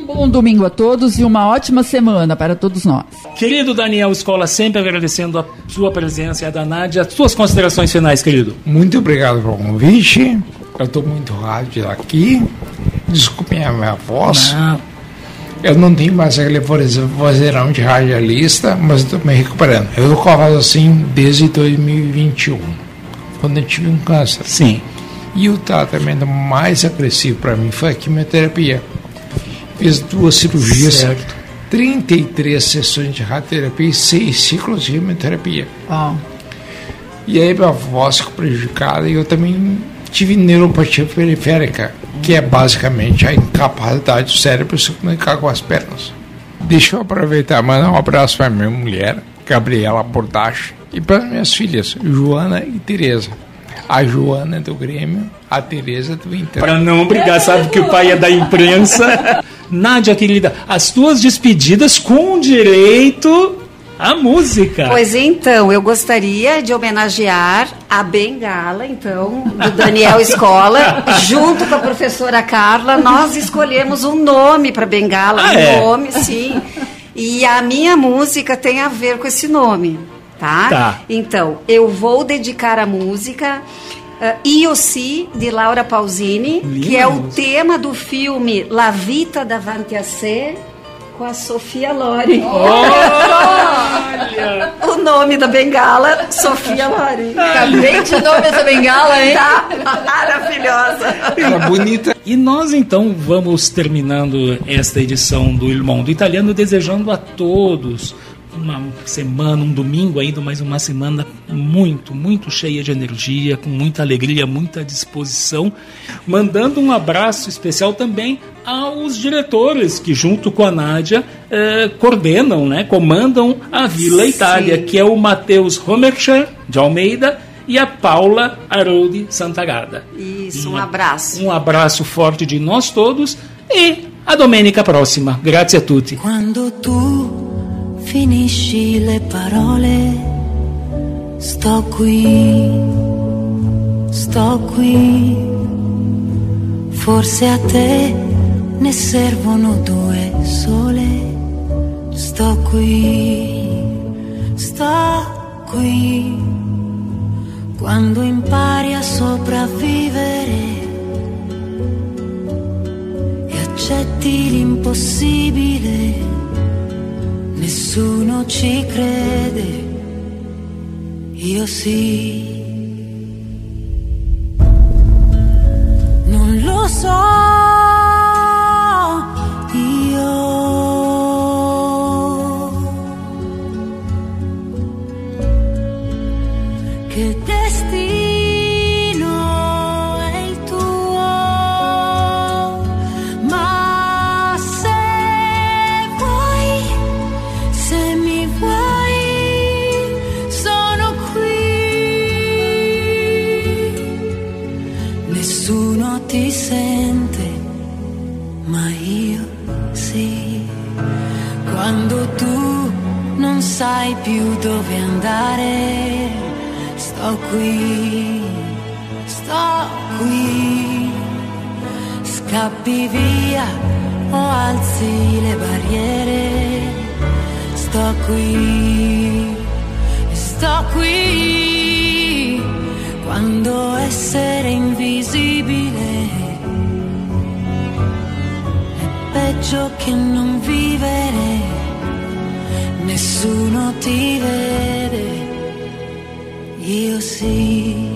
Bom domingo a todos e uma ótima semana para todos nós. Querido Daniel Escola, sempre agradecendo a sua presença e a da Nádia. Suas considerações finais, querido. Muito obrigado pelo convite. Eu estou muito rádio aqui. Desculpem a minha voz. Não. Eu não tenho mais aquele vozeirão de radialista, mas estou me recuperando. Eu estou com a voz assim desde 2021, quando eu tive um câncer. Sim. E o tratamento mais agressivo para mim foi a quimioterapia. Fiz duas cirurgias, Certo. 33 sessões de radioterapia e 6 ciclos de quimioterapia. Ó, E aí minha voz ficou prejudicada e eu também tive neuropatia periférica, que é basicamente a incapacidade do cérebro se comunicar com as pernas. Deixa eu aproveitar e mandar um abraço para minha mulher, Gabriela Bordache, e para minhas filhas, Joana e Tereza. A Joana é do Grêmio, a Tereza do Inter. Para não brigar, sabe que o pai é da imprensa. Nádia, querida, as tuas despedidas com direito à música. Pois então, eu gostaria de homenagear a Bengala, então, do Daniel Escola, junto com a professora Carla, nós escolhemos um nome para Bengala, Ah, um é? nome, sim. E a minha música tem a ver com esse nome, tá? Tá. Então, eu vou dedicar a música uh, Io Si, de Laura Pausini, Linda que é o tema do filme La Vita Davanti a Sé, com a Sofia Loren. Olha! O nome da bengala, Sofia Loren. acabei de nome essa bengala, hein? Tá maravilhosa. Ela é bonita. E nós então vamos terminando esta edição do Il Mondo Italiano, desejando a todos uma semana, um domingo ainda, mas uma semana muito, muito cheia de energia, com muita alegria, muita disposição. Mandando um abraço especial também aos diretores que, junto com a Nádia, eh, coordenam, né, comandam a Vila Sim. Itália, que é o Matheus Homercher de Almeida e a Paula Haroldi Santagada. Isso, um abraço. Um abraço forte de nós todos e a domenica próxima. Grazie a tutti. Quando tu finisci le parole, sto qui, sto qui. Forse a te ne servono due sole. Sto qui, sto qui. Quando impari a sopravvivere e accetti l'impossibile, nessuno ci crede, io sì. Non lo so, più dove andare, sto qui, sto qui. Scappi via o alzi le barriere, sto qui, sto qui, quando essere invisibile è peggio che non vivere, nessuno ti vede, io sì.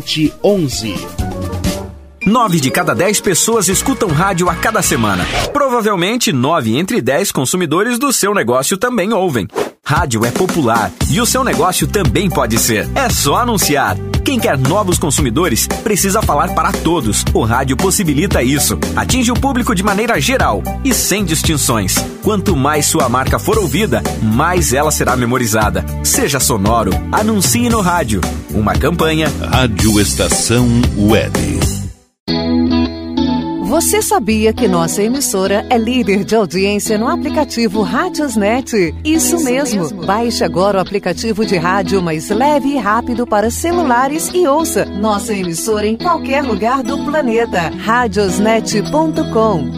51994002711. Nove de cada dez pessoas escutam rádio a cada semana. Provavelmente, nove entre dez consumidores do seu negócio também ouvem. Rádio é popular e o seu negócio também pode ser. É só anunciar. Quem quer novos consumidores precisa falar para todos. O rádio possibilita isso. Atinge o público de maneira geral e sem distinções. Quanto mais sua marca for ouvida, mais ela será memorizada. Seja sonoro, anuncie no rádio. Uma campanha. Rádio Estação Web. Você sabia que nossa emissora é líder de audiência no aplicativo Rádiosnet? Isso mesmo. Baixe agora o aplicativo de rádio mais leve e rápido para celulares e ouça nossa emissora em qualquer lugar do planeta. Radiosnet.com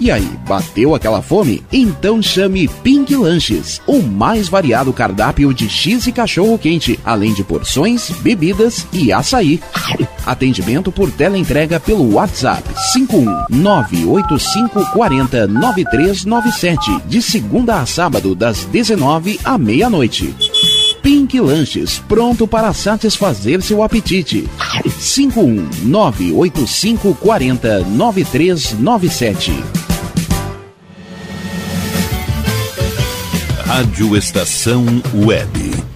E aí, bateu aquela fome? Então chame Pink Lanches, o mais variado cardápio de X e cachorro quente, além de porções, bebidas e açaí. Atendimento por teleentrega pelo WhatsApp 51985409397, de segunda a sábado, das 19 à meia-noite. Pink Lanches, pronto para satisfazer seu apetite. 51985409397. Rádio Estação Web.